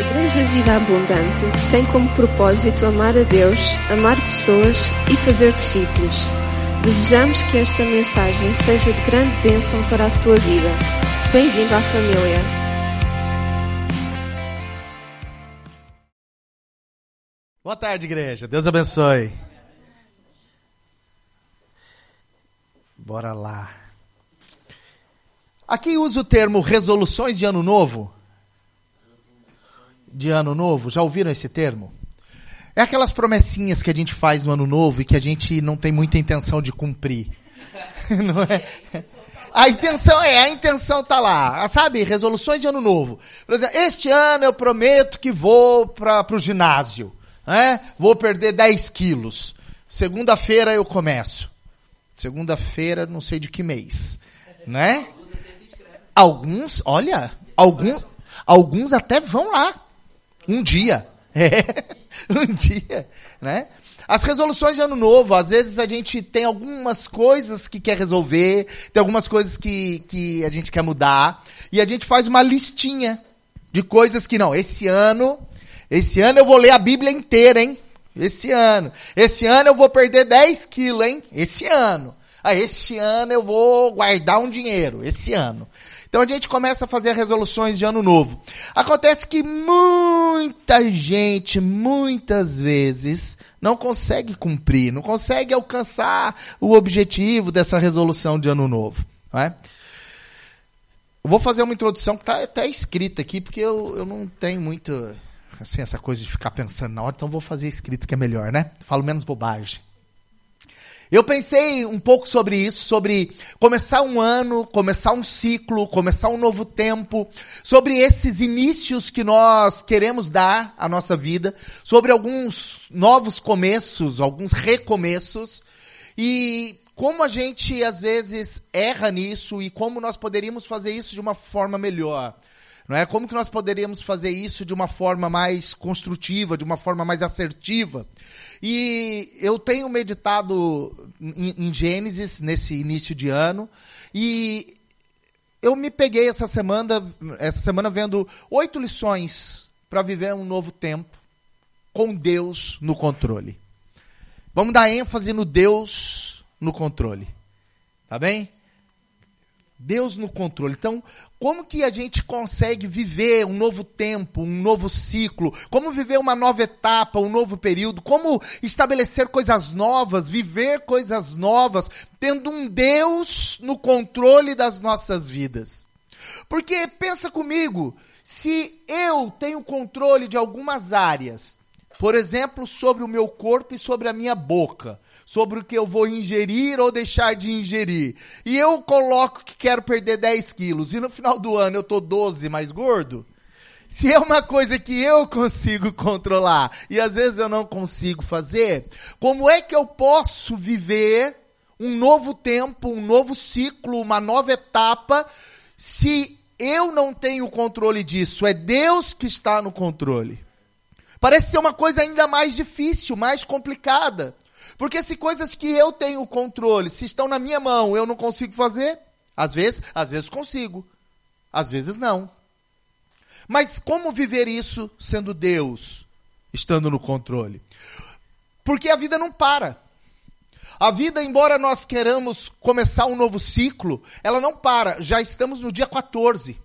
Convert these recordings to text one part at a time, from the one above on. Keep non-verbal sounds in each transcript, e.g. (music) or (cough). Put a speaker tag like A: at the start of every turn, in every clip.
A: Igreja Vida Abundante tem como propósito amar a Deus, amar pessoas e fazer discípulos. Desejamos que esta mensagem seja de grande bênção para a tua vida. Bem-vindo à família.
B: Boa tarde, igreja. Deus abençoe. Bora lá. Aqui usa o termo resoluções de ano novo. De ano novo, já ouviram esse termo? É aquelas promessinhas que a gente faz no ano novo e que a gente não tem muita intenção de cumprir. (laughs) Não é? A intenção é, a intenção tá lá, sabe? Resoluções de ano novo. Por exemplo, este ano eu prometo que vou para o ginásio, né? Vou perder 10 quilos. Segunda-feira eu começo. Segunda-feira, não sei de que mês, né? Alguns, olha, alguns, alguns até vão lá. Um dia. (laughs) É, um dia, né? As resoluções de ano novo, às vezes a gente tem algumas coisas que quer resolver, tem algumas coisas que, que a gente quer mudar, e a gente faz uma listinha de coisas que não, esse ano, esse ano eu vou ler a Bíblia inteira, hein? Esse ano. Esse ano eu vou perder 10 quilos, hein? Esse ano. Ah, esse ano eu vou guardar um dinheiro. Esse ano. Então a gente começa a fazer resoluções de ano novo. Acontece que muita gente, muitas vezes, não consegue cumprir, não consegue alcançar o objetivo dessa resolução de ano novo. Não é? Eu vou fazer uma introdução que está até escrita aqui, porque eu, eu não tenho muito assim, essa coisa de ficar pensando na hora, então vou fazer escrito que é melhor, né? Falo menos bobagem. Eu pensei um pouco sobre isso, sobre começar um ano, começar um ciclo, começar um novo tempo, sobre esses inícios que nós queremos dar à nossa vida, sobre alguns novos começos, alguns recomeços, e como a gente às vezes erra nisso e como nós poderíamos fazer isso de uma forma melhor. Não é? Como que nós poderíamos fazer isso de uma forma mais construtiva, de uma forma mais assertiva? E eu tenho meditado em, em Gênesis nesse início de ano e eu me peguei essa semana, essa semana vendo oito lições para viver um novo tempo com Deus no controle. Vamos dar ênfase no Deus no controle. Tá bem? Deus no controle. Então, como que a gente consegue viver um novo tempo, um novo ciclo? Como viver uma nova etapa, um novo período? Como estabelecer coisas novas, viver coisas novas, tendo um Deus no controle das nossas vidas? Porque pensa comigo, se eu tenho controle de algumas áreas, por exemplo, sobre o meu corpo e sobre a minha boca, sobre o que eu vou ingerir ou deixar de ingerir. E eu coloco que quero perder 10 quilos e no final do ano eu tô 12 mais gordo. Se é uma coisa que eu consigo (laughs) controlar e às vezes eu não consigo fazer, como é que eu posso viver um novo tempo, um novo ciclo, uma nova etapa, se eu não tenho controle disso? É Deus que está no controle. Parece ser uma coisa ainda mais difícil, mais complicada. Porque se coisas que eu tenho controle, se estão na minha mão, eu não consigo fazer, às vezes, às vezes consigo, às vezes não. Mas como viver isso sendo Deus, estando no controle? Porque a vida não para. A vida, embora nós queiramos começar um novo ciclo, ela não para. Já estamos no dia 14.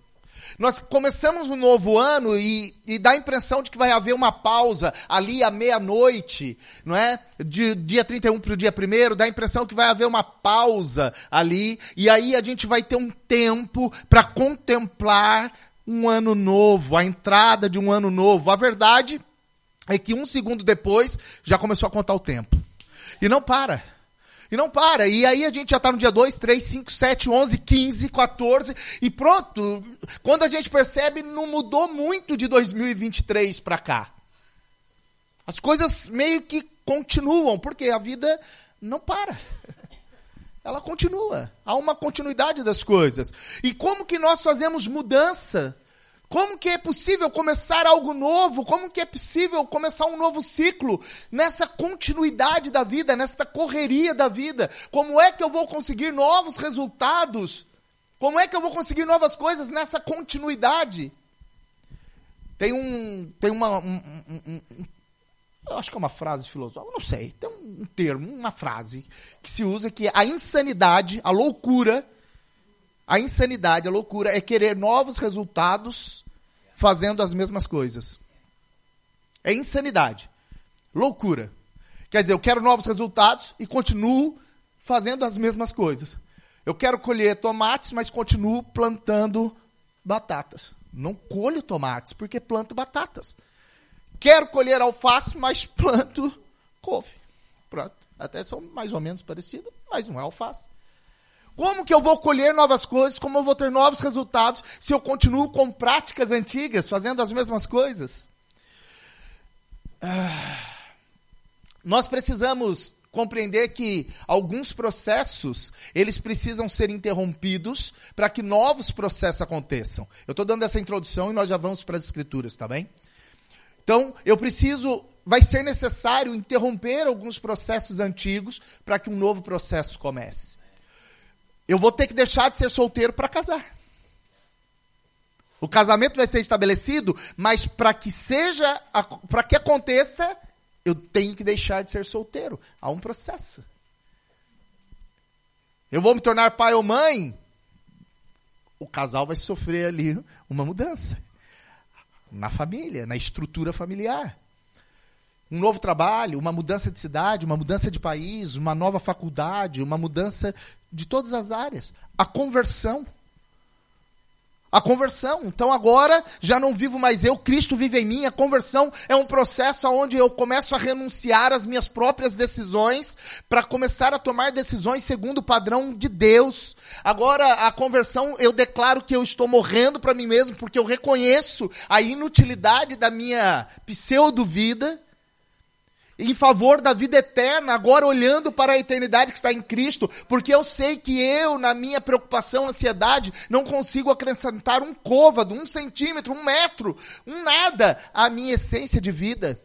B: Nós começamos um novo ano e, e dá a impressão de que vai haver uma pausa ali à meia-noite, não é? De dia 31 para o dia 1 dá a impressão que vai haver uma pausa ali, e aí a gente vai ter um tempo para contemplar um ano novo, a entrada de um ano novo. A verdade é que um segundo depois já começou a contar o tempo. E não para. E não para. E aí a gente já está no dia 2, 3, 5, 7, 11, 15, 14 e pronto. Quando a gente percebe, não mudou muito de 2023 para cá. As coisas meio que continuam, porque a vida não para. (laughs) Ela continua. Há uma continuidade das coisas. E como que nós fazemos mudança como que é possível começar algo novo? Como que é possível começar um novo ciclo nessa continuidade da vida, nesta correria da vida? Como é que eu vou conseguir novos resultados? Como é que eu vou conseguir novas coisas nessa continuidade? Tem um. Tem uma. Um, um, um, eu acho que é uma frase filosófica, não sei. Tem um termo, uma frase que se usa que a insanidade, a loucura, a insanidade, a loucura é querer novos resultados fazendo as mesmas coisas. É insanidade. Loucura. Quer dizer, eu quero novos resultados e continuo fazendo as mesmas coisas. Eu quero colher tomates, mas continuo plantando batatas. Não colho tomates, porque planto batatas. Quero colher alface, mas (laughs) planto couve. Pronto. Até são mais ou menos parecidos, mas não é alface. Como que eu vou colher novas coisas? Como eu vou ter novos resultados se eu continuo com práticas antigas, fazendo as mesmas coisas? Ah, nós precisamos compreender que alguns processos, eles precisam ser interrompidos para que novos processos aconteçam. Eu estou dando essa introdução e nós já vamos para as escrituras, tá bem? Então, eu preciso, vai ser necessário interromper alguns processos antigos para que um novo processo comece. Eu vou ter que deixar de ser solteiro para casar. O casamento vai ser estabelecido, mas para que seja, para que aconteça, eu tenho que deixar de ser solteiro. Há um processo. Eu vou me tornar pai ou mãe, o casal vai sofrer ali uma mudança na família, na estrutura familiar. Um novo trabalho, uma mudança de cidade, uma mudança de país, uma nova faculdade, uma mudança de todas as áreas. A conversão a conversão. Então agora já não vivo mais eu, Cristo vive em mim. A conversão é um processo onde eu começo a renunciar às minhas próprias decisões para começar a tomar decisões segundo o padrão de Deus. Agora a conversão eu declaro que eu estou morrendo para mim mesmo porque eu reconheço a inutilidade da minha pseudo vida em favor da vida eterna, agora olhando para a eternidade que está em Cristo, porque eu sei que eu, na minha preocupação, ansiedade, não consigo acrescentar um côvado, um centímetro, um metro, um nada à minha essência de vida.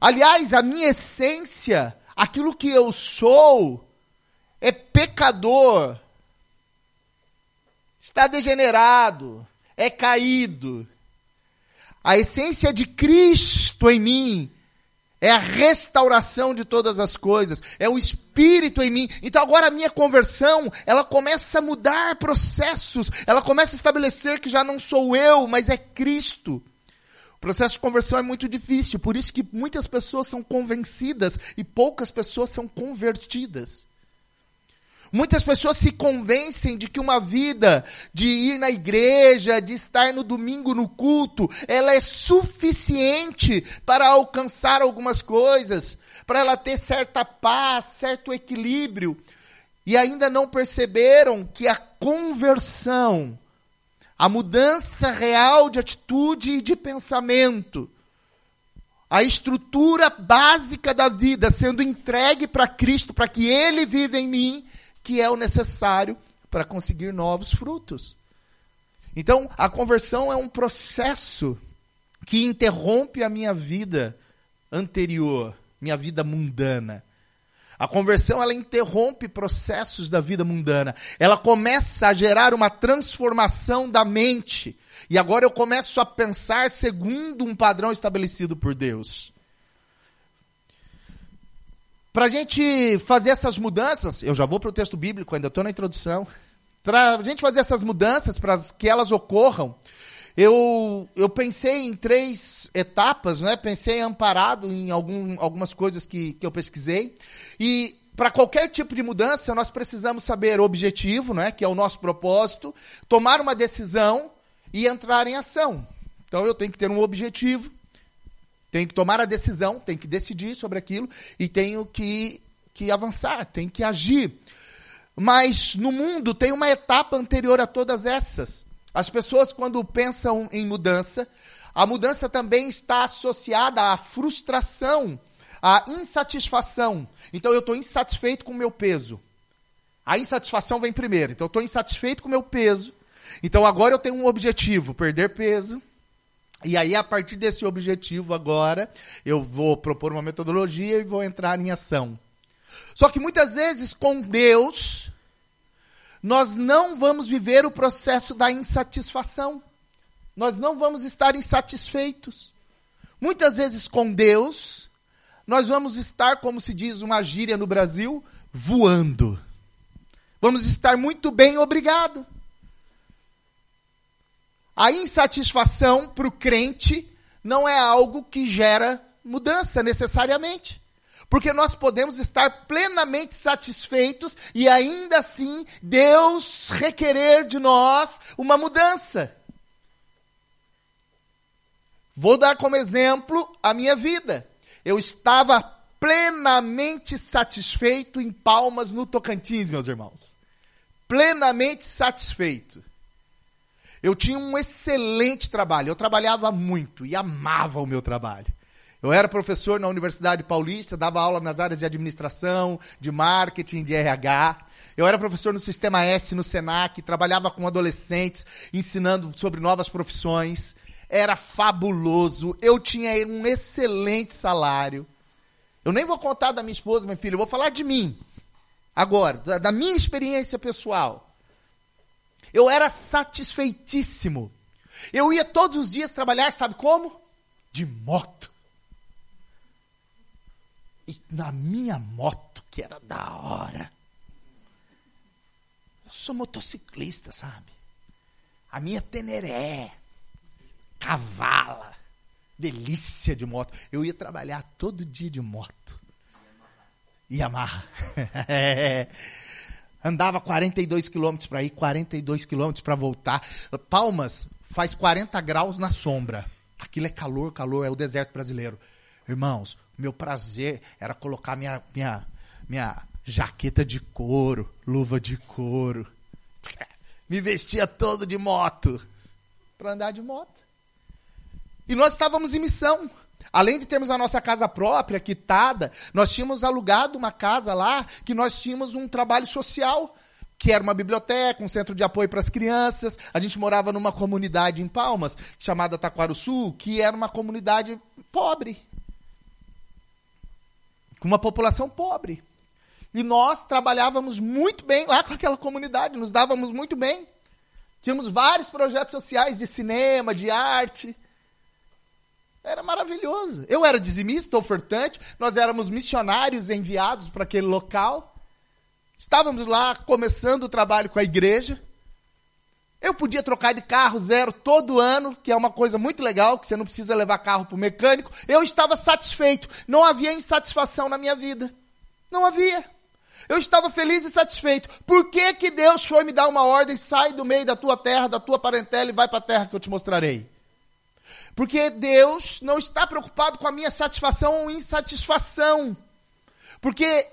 B: Aliás, a minha essência, aquilo que eu sou, é pecador, está degenerado, é caído. A essência de Cristo em mim é a restauração de todas as coisas. É o Espírito em mim. Então agora a minha conversão, ela começa a mudar processos. Ela começa a estabelecer que já não sou eu, mas é Cristo. O processo de conversão é muito difícil. Por isso que muitas pessoas são convencidas e poucas pessoas são convertidas. Muitas pessoas se convencem de que uma vida de ir na igreja, de estar no domingo no culto, ela é suficiente para alcançar algumas coisas, para ela ter certa paz, certo equilíbrio, e ainda não perceberam que a conversão, a mudança real de atitude e de pensamento, a estrutura básica da vida sendo entregue para Cristo, para que Ele viva em mim, que é o necessário para conseguir novos frutos. Então, a conversão é um processo que interrompe a minha vida anterior, minha vida mundana. A conversão ela interrompe processos da vida mundana. Ela começa a gerar uma transformação da mente. E agora eu começo a pensar segundo um padrão estabelecido por Deus. Para a gente fazer essas mudanças, eu já vou para o texto bíblico, ainda estou na introdução. Para a gente fazer essas mudanças, para que elas ocorram, eu, eu pensei em três etapas, né? pensei amparado em algum, algumas coisas que, que eu pesquisei. E para qualquer tipo de mudança, nós precisamos saber o objetivo, né? que é o nosso propósito, tomar uma decisão e entrar em ação. Então eu tenho que ter um objetivo, tenho que tomar a decisão, tenho que decidir sobre aquilo e tenho que, que avançar, tenho que agir. Mas no mundo tem uma etapa anterior a todas essas. As pessoas, quando pensam em mudança, a mudança também está associada à frustração, à insatisfação. Então eu estou insatisfeito com o meu peso. A insatisfação vem primeiro. Então eu estou insatisfeito com o meu peso. Então agora eu tenho um objetivo: perder peso. E aí, a partir desse objetivo agora, eu vou propor uma metodologia e vou entrar em ação. Só que muitas vezes, com Deus, nós não vamos viver o processo da insatisfação. nós não vamos estar insatisfeitos. Muitas vezes com Deus, nós vamos estar, como se diz uma gíria no Brasil, voando. Vamos estar muito bem, obrigado. A insatisfação para o crente não é algo que gera mudança necessariamente. Porque nós podemos estar plenamente satisfeitos e ainda assim Deus requerer de nós uma mudança. Vou dar como exemplo a minha vida. Eu estava plenamente satisfeito em Palmas, no Tocantins, meus irmãos. Plenamente satisfeito. Eu tinha um excelente trabalho. Eu trabalhava muito e amava o meu trabalho. Eu era professor na Universidade Paulista, dava aula nas áreas de administração, de marketing, de RH. Eu era professor no Sistema S, no SENAC, trabalhava com adolescentes, ensinando sobre novas profissões. Era fabuloso. Eu tinha um excelente salário. Eu nem vou contar da minha esposa, meu filho, eu vou falar de mim. Agora, da minha experiência pessoal. Eu era satisfeitíssimo. Eu ia todos os dias trabalhar, sabe como? De moto. E na minha moto, que era da hora. Eu sou motociclista, sabe? A minha Teneré. Cavala. Delícia de moto. Eu ia trabalhar todo dia de moto. Yamaha. (laughs) Andava 42 quilômetros para ir, 42 quilômetros para voltar. Palmas faz 40 graus na sombra. Aquilo é calor, calor, é o deserto brasileiro. Irmãos, meu prazer era colocar minha, minha, minha jaqueta de couro, luva de couro. (laughs) Me vestia todo de moto para andar de moto. E nós estávamos em missão. Além de termos a nossa casa própria, quitada, nós tínhamos alugado uma casa lá que nós tínhamos um trabalho social, que era uma biblioteca, um centro de apoio para as crianças. A gente morava numa comunidade em Palmas, chamada Taquaruçu, que era uma comunidade pobre com uma população pobre. E nós trabalhávamos muito bem lá com aquela comunidade, nos dávamos muito bem. Tínhamos vários projetos sociais de cinema, de arte. Era maravilhoso. Eu era dizimista, ofertante, nós éramos missionários enviados para aquele local. Estávamos lá começando o trabalho com a igreja. Eu podia trocar de carro zero todo ano, que é uma coisa muito legal, que você não precisa levar carro para o mecânico. Eu estava satisfeito. Não havia insatisfação na minha vida. Não havia. Eu estava feliz e satisfeito. Por que, que Deus foi me dar uma ordem? Sai do meio da tua terra, da tua parentela e vai para a terra que eu te mostrarei. Porque Deus não está preocupado com a minha satisfação ou insatisfação. Porque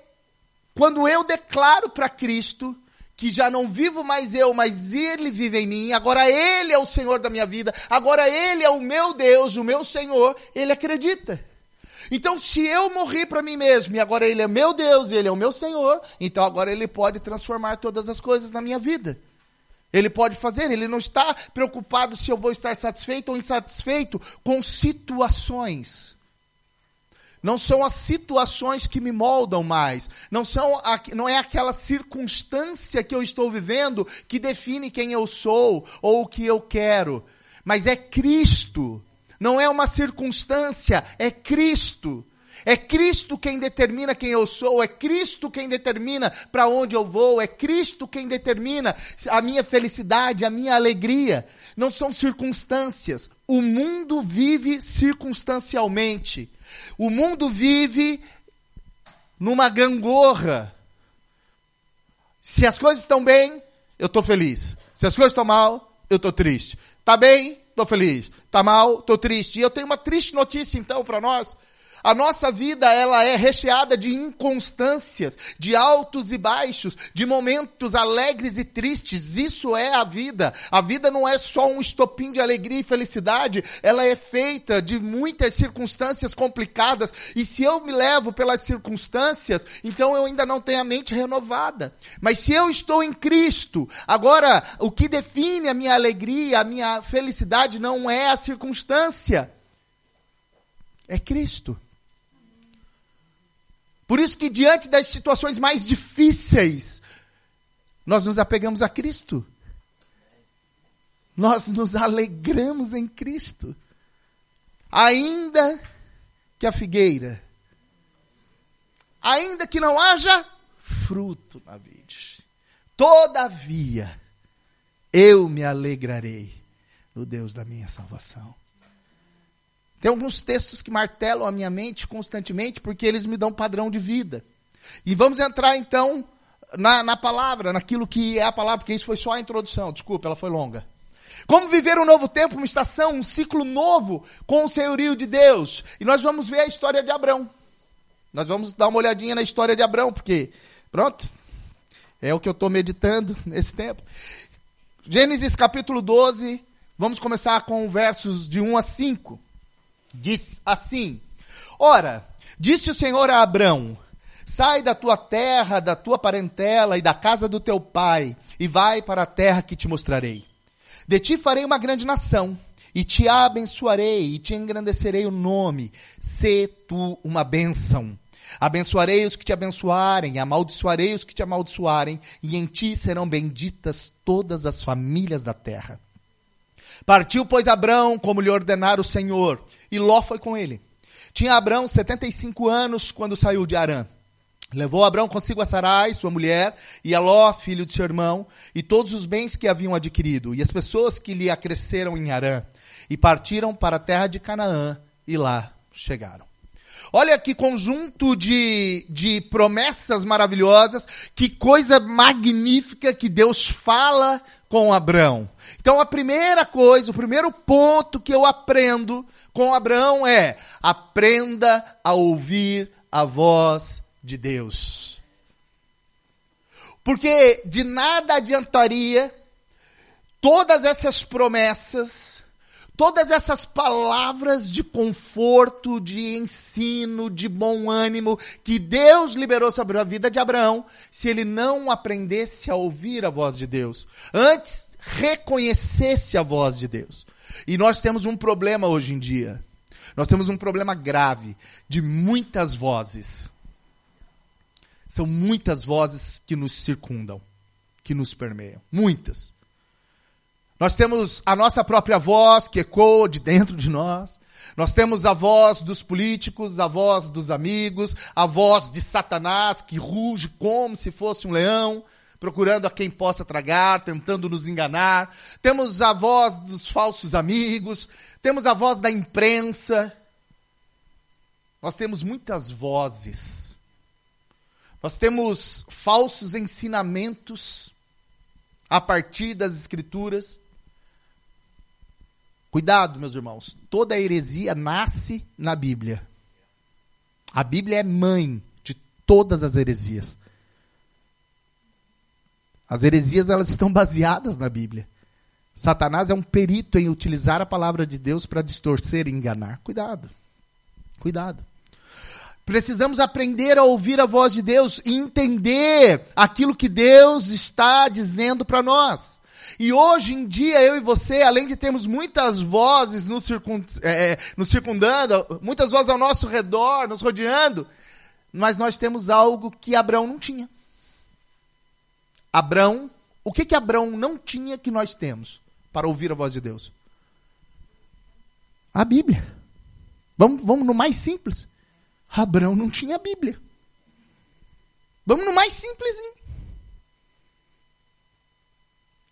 B: quando eu declaro para Cristo, que já não vivo mais eu, mas Ele vive em mim, agora Ele é o Senhor da minha vida, agora Ele é o meu Deus, o meu Senhor, Ele acredita. Então, se eu morri para mim mesmo e agora Ele é meu Deus Ele é o meu Senhor, então agora Ele pode transformar todas as coisas na minha vida. Ele pode fazer, Ele não está preocupado se eu vou estar satisfeito ou insatisfeito com situações. Não são as situações que me moldam mais. Não, são a, não é aquela circunstância que eu estou vivendo que define quem eu sou ou o que eu quero. Mas é Cristo. Não é uma circunstância, é Cristo. É Cristo quem determina quem eu sou, é Cristo quem determina para onde eu vou, é Cristo quem determina a minha felicidade, a minha alegria. Não são circunstâncias. O mundo vive circunstancialmente. O mundo vive numa gangorra. Se as coisas estão bem, eu estou feliz. Se as coisas estão mal, eu estou triste. Tá bem? Estou feliz. Tá mal? Estou triste. E eu tenho uma triste notícia então para nós. A nossa vida, ela é recheada de inconstâncias, de altos e baixos, de momentos alegres e tristes. Isso é a vida. A vida não é só um estopim de alegria e felicidade, ela é feita de muitas circunstâncias complicadas. E se eu me levo pelas circunstâncias, então eu ainda não tenho a mente renovada. Mas se eu estou em Cristo, agora o que define a minha alegria, a minha felicidade não é a circunstância, é Cristo. Por isso que diante das situações mais difíceis, nós nos apegamos a Cristo. nós nos alegramos em Cristo. Ainda que a figueira, ainda que não haja fruto na vide, todavia eu me alegrarei no Deus da minha salvação. Tem alguns textos que martelam a minha mente constantemente porque eles me dão padrão de vida. E vamos entrar então na, na palavra, naquilo que é a palavra, porque isso foi só a introdução, desculpa, ela foi longa. Como viver um novo tempo, uma estação, um ciclo novo com o senhorio de Deus. E nós vamos ver a história de Abraão. Nós vamos dar uma olhadinha na história de Abraão, porque, pronto, é o que eu estou meditando (laughs) nesse tempo. Gênesis capítulo 12, vamos começar com versos de 1 a 5. Diz assim: Ora, disse o Senhor a Abraão: Sai da tua terra, da tua parentela e da casa do teu pai, e vai para a terra que te mostrarei. De ti farei uma grande nação, e te abençoarei, e te engrandecerei o nome. Se tu uma bênção. Abençoarei os que te abençoarem, e amaldiçoarei os que te amaldiçoarem, e em ti serão benditas todas as famílias da terra. Partiu, pois, Abrão, como lhe ordenara o Senhor, e Ló foi com ele. Tinha Abrão 75 anos quando saiu de Arã. Levou Abraão consigo a Sarai, sua mulher, e a Ló, filho de seu irmão, e todos os bens que haviam adquirido, e as pessoas que lhe acresceram em Arã, e partiram para a terra de Canaã, e lá chegaram. Olha que conjunto de, de promessas maravilhosas, que coisa magnífica que Deus fala com Abraão. Então a primeira coisa, o primeiro ponto que eu aprendo com Abraão é: aprenda a ouvir a voz de Deus. Porque de nada adiantaria todas essas promessas, todas essas palavras de conforto, de ensino, de bom ânimo que Deus liberou sobre a vida de Abraão, se ele não aprendesse a ouvir a voz de Deus. Antes, reconhecesse a voz de Deus. E nós temos um problema hoje em dia. Nós temos um problema grave de muitas vozes. São muitas vozes que nos circundam, que nos permeiam. Muitas. Nós temos a nossa própria voz que ecoa de dentro de nós. Nós temos a voz dos políticos, a voz dos amigos, a voz de Satanás que ruge como se fosse um leão, procurando a quem possa tragar, tentando nos enganar. Temos a voz dos falsos amigos, temos a voz da imprensa. Nós temos muitas vozes nós temos falsos ensinamentos a partir das Escrituras. Cuidado, meus irmãos, toda heresia nasce na Bíblia. A Bíblia é mãe de todas as heresias. As heresias elas estão baseadas na Bíblia. Satanás é um perito em utilizar a palavra de Deus para distorcer e enganar. Cuidado. Cuidado. Precisamos aprender a ouvir a voz de Deus e entender aquilo que Deus está dizendo para nós. E hoje em dia, eu e você, além de termos muitas vozes nos, é, é, nos circundando, muitas vozes ao nosso redor, nos rodeando, mas nós temos algo que Abraão não tinha. Abraão, o que que Abraão não tinha que nós temos para ouvir a voz de Deus? A Bíblia. Vamos, vamos no mais simples. Abraão não tinha Bíblia. Vamos no mais simples.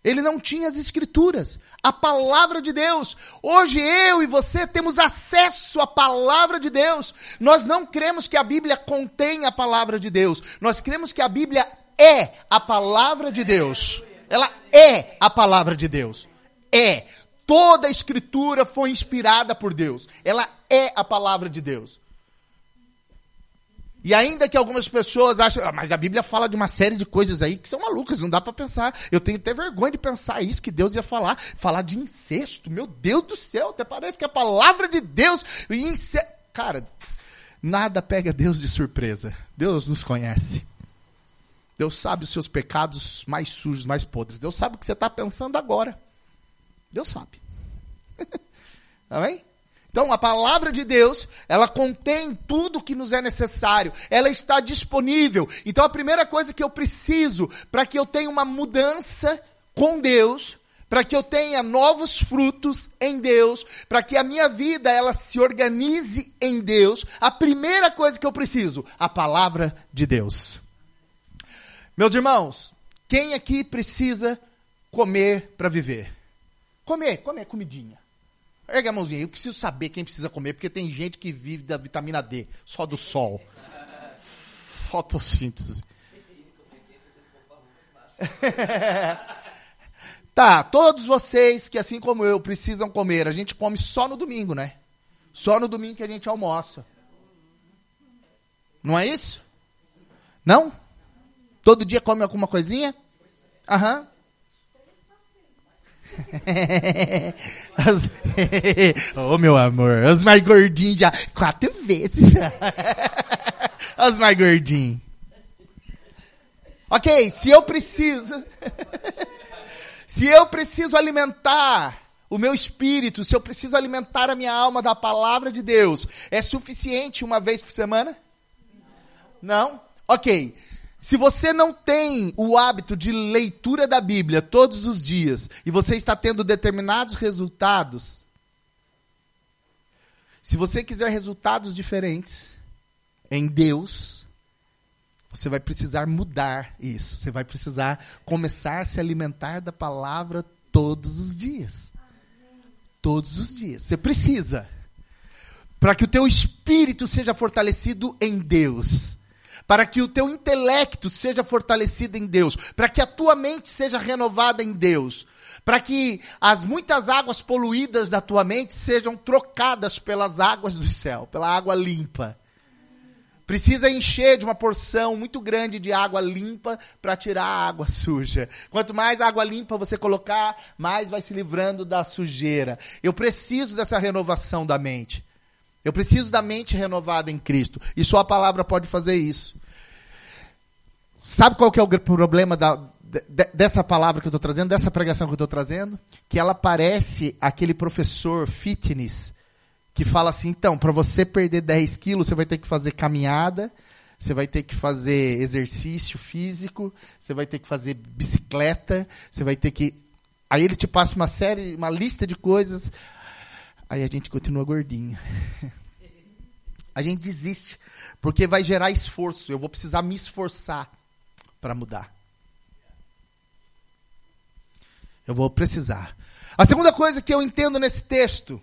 B: Ele não tinha as escrituras, a palavra de Deus. Hoje eu e você temos acesso à palavra de Deus. Nós não cremos que a Bíblia contém a palavra de Deus. Nós cremos que a Bíblia é a palavra de Deus. Ela é a palavra de Deus. É. Toda a escritura foi inspirada por Deus. Ela é a palavra de Deus. E ainda que algumas pessoas acham, ah, mas a Bíblia fala de uma série de coisas aí que são malucas, não dá para pensar. Eu tenho até vergonha de pensar isso que Deus ia falar, falar de incesto. Meu Deus do céu, até parece que a palavra de Deus. Cara, nada pega Deus de surpresa. Deus nos conhece. Deus sabe os seus pecados mais sujos, mais podres. Deus sabe o que você está pensando agora. Deus sabe. (laughs) Amém? Então, a palavra de Deus, ela contém tudo o que nos é necessário. Ela está disponível. Então, a primeira coisa que eu preciso para que eu tenha uma mudança com Deus, para que eu tenha novos frutos em Deus, para que a minha vida ela se organize em Deus, a primeira coisa que eu preciso, a palavra de Deus. Meus irmãos, quem aqui precisa comer para viver? Comer, comer comidinha. Erga a mãozinha, eu preciso saber quem precisa comer, porque tem gente que vive da vitamina D, só do sol. Fotossíntese. (laughs) tá, todos vocês que assim como eu precisam comer, a gente come só no domingo, né? Só no domingo que a gente almoça. Não é isso? Não? Todo dia come alguma coisinha? Aham. (laughs) Ô oh, meu amor, os mais gordinhos já quatro vezes. (laughs) os mais gordinhos. Ok, se eu preciso, (laughs) se eu preciso alimentar o meu espírito, se eu preciso alimentar a minha alma da palavra de Deus, é suficiente uma vez por semana? Não? Ok. Se você não tem o hábito de leitura da Bíblia todos os dias e você está tendo determinados resultados, se você quiser resultados diferentes em Deus, você vai precisar mudar isso. Você vai precisar começar a se alimentar da palavra todos os dias. Todos os dias. Você precisa. Para que o teu espírito seja fortalecido em Deus. Para que o teu intelecto seja fortalecido em Deus. Para que a tua mente seja renovada em Deus. Para que as muitas águas poluídas da tua mente sejam trocadas pelas águas do céu, pela água limpa. Precisa encher de uma porção muito grande de água limpa para tirar a água suja. Quanto mais água limpa você colocar, mais vai se livrando da sujeira. Eu preciso dessa renovação da mente. Eu preciso da mente renovada em Cristo. E só a palavra pode fazer isso. Sabe qual que é o problema da, de, dessa palavra que eu estou trazendo, dessa pregação que eu estou trazendo? Que ela parece aquele professor fitness que fala assim, então, para você perder 10 quilos, você vai ter que fazer caminhada, você vai ter que fazer exercício físico, você vai ter que fazer bicicleta, você vai ter que. Aí ele te passa uma série, uma lista de coisas. Aí a gente continua gordinho. (laughs) A gente desiste, porque vai gerar esforço. Eu vou precisar me esforçar para mudar. Eu vou precisar. A segunda coisa que eu entendo nesse texto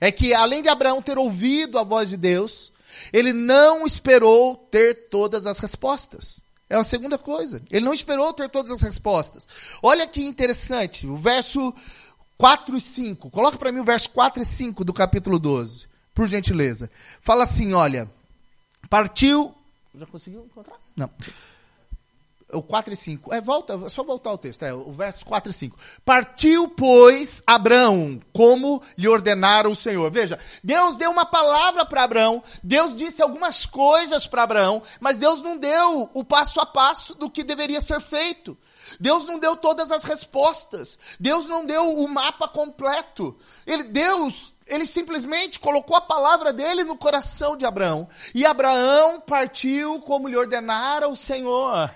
B: é que além de Abraão ter ouvido a voz de Deus, ele não esperou ter todas as respostas. É a segunda coisa. Ele não esperou ter todas as respostas. Olha que interessante, o verso 4 e 5. Coloca para mim o verso 4 e 5 do capítulo 12, por gentileza. Fala assim, olha, partiu... Já conseguiu encontrar? Não o 4 e 5. É, volta, é só voltar ao texto, é, o verso 4 e 5. Partiu, pois, Abraão, como lhe ordenara o Senhor. Veja, Deus deu uma palavra para Abraão, Deus disse algumas coisas para Abraão, mas Deus não deu o passo a passo do que deveria ser feito. Deus não deu todas as respostas. Deus não deu o mapa completo. Ele, Deus, ele simplesmente colocou a palavra dele no coração de Abraão. E Abraão partiu como lhe ordenara o Senhor.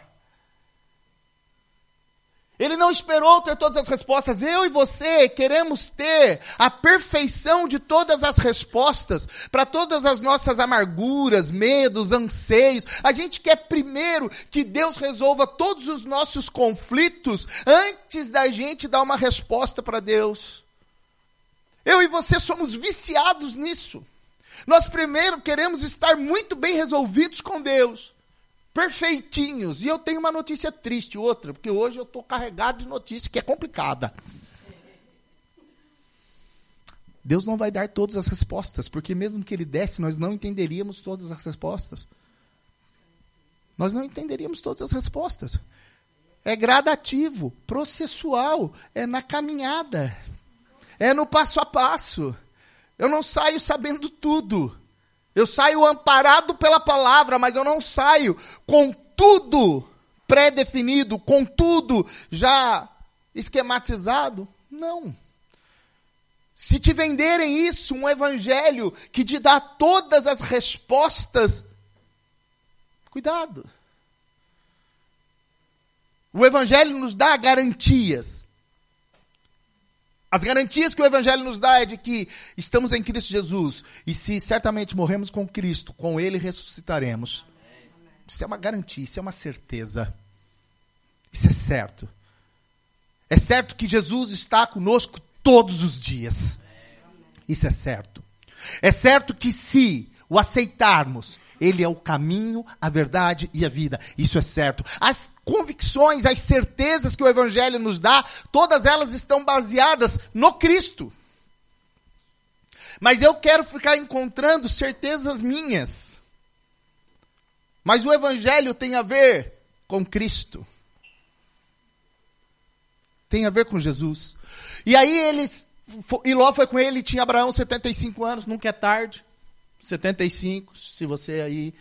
B: Ele não esperou ter todas as respostas. Eu e você queremos ter a perfeição de todas as respostas para todas as nossas amarguras, medos, anseios. A gente quer primeiro que Deus resolva todos os nossos conflitos antes da gente dar uma resposta para Deus. Eu e você somos viciados nisso. Nós primeiro queremos estar muito bem resolvidos com Deus perfeitinhos. E eu tenho uma notícia triste, outra, porque hoje eu estou carregado de notícia que é complicada. Deus não vai dar todas as respostas, porque mesmo que Ele desse, nós não entenderíamos todas as respostas. Nós não entenderíamos todas as respostas. É gradativo, processual, é na caminhada, é no passo a passo. Eu não saio sabendo tudo. Eu saio amparado pela palavra, mas eu não saio com tudo pré-definido, com tudo já esquematizado. Não. Se te venderem isso, um evangelho que te dá todas as respostas, cuidado. O evangelho nos dá garantias. As garantias que o Evangelho nos dá é de que estamos em Cristo Jesus. E se certamente morremos com Cristo, com Ele ressuscitaremos. Isso é uma garantia, isso é uma certeza. Isso é certo. É certo que Jesus está conosco todos os dias. Isso é certo. É certo que se o aceitarmos, ele é o caminho, a verdade e a vida. Isso é certo. As convicções, as certezas que o Evangelho nos dá, todas elas estão baseadas no Cristo. Mas eu quero ficar encontrando certezas minhas. Mas o Evangelho tem a ver com Cristo. Tem a ver com Jesus. E aí eles. E Ló foi com ele, tinha Abraão 75 anos, nunca é tarde. 75, se você aí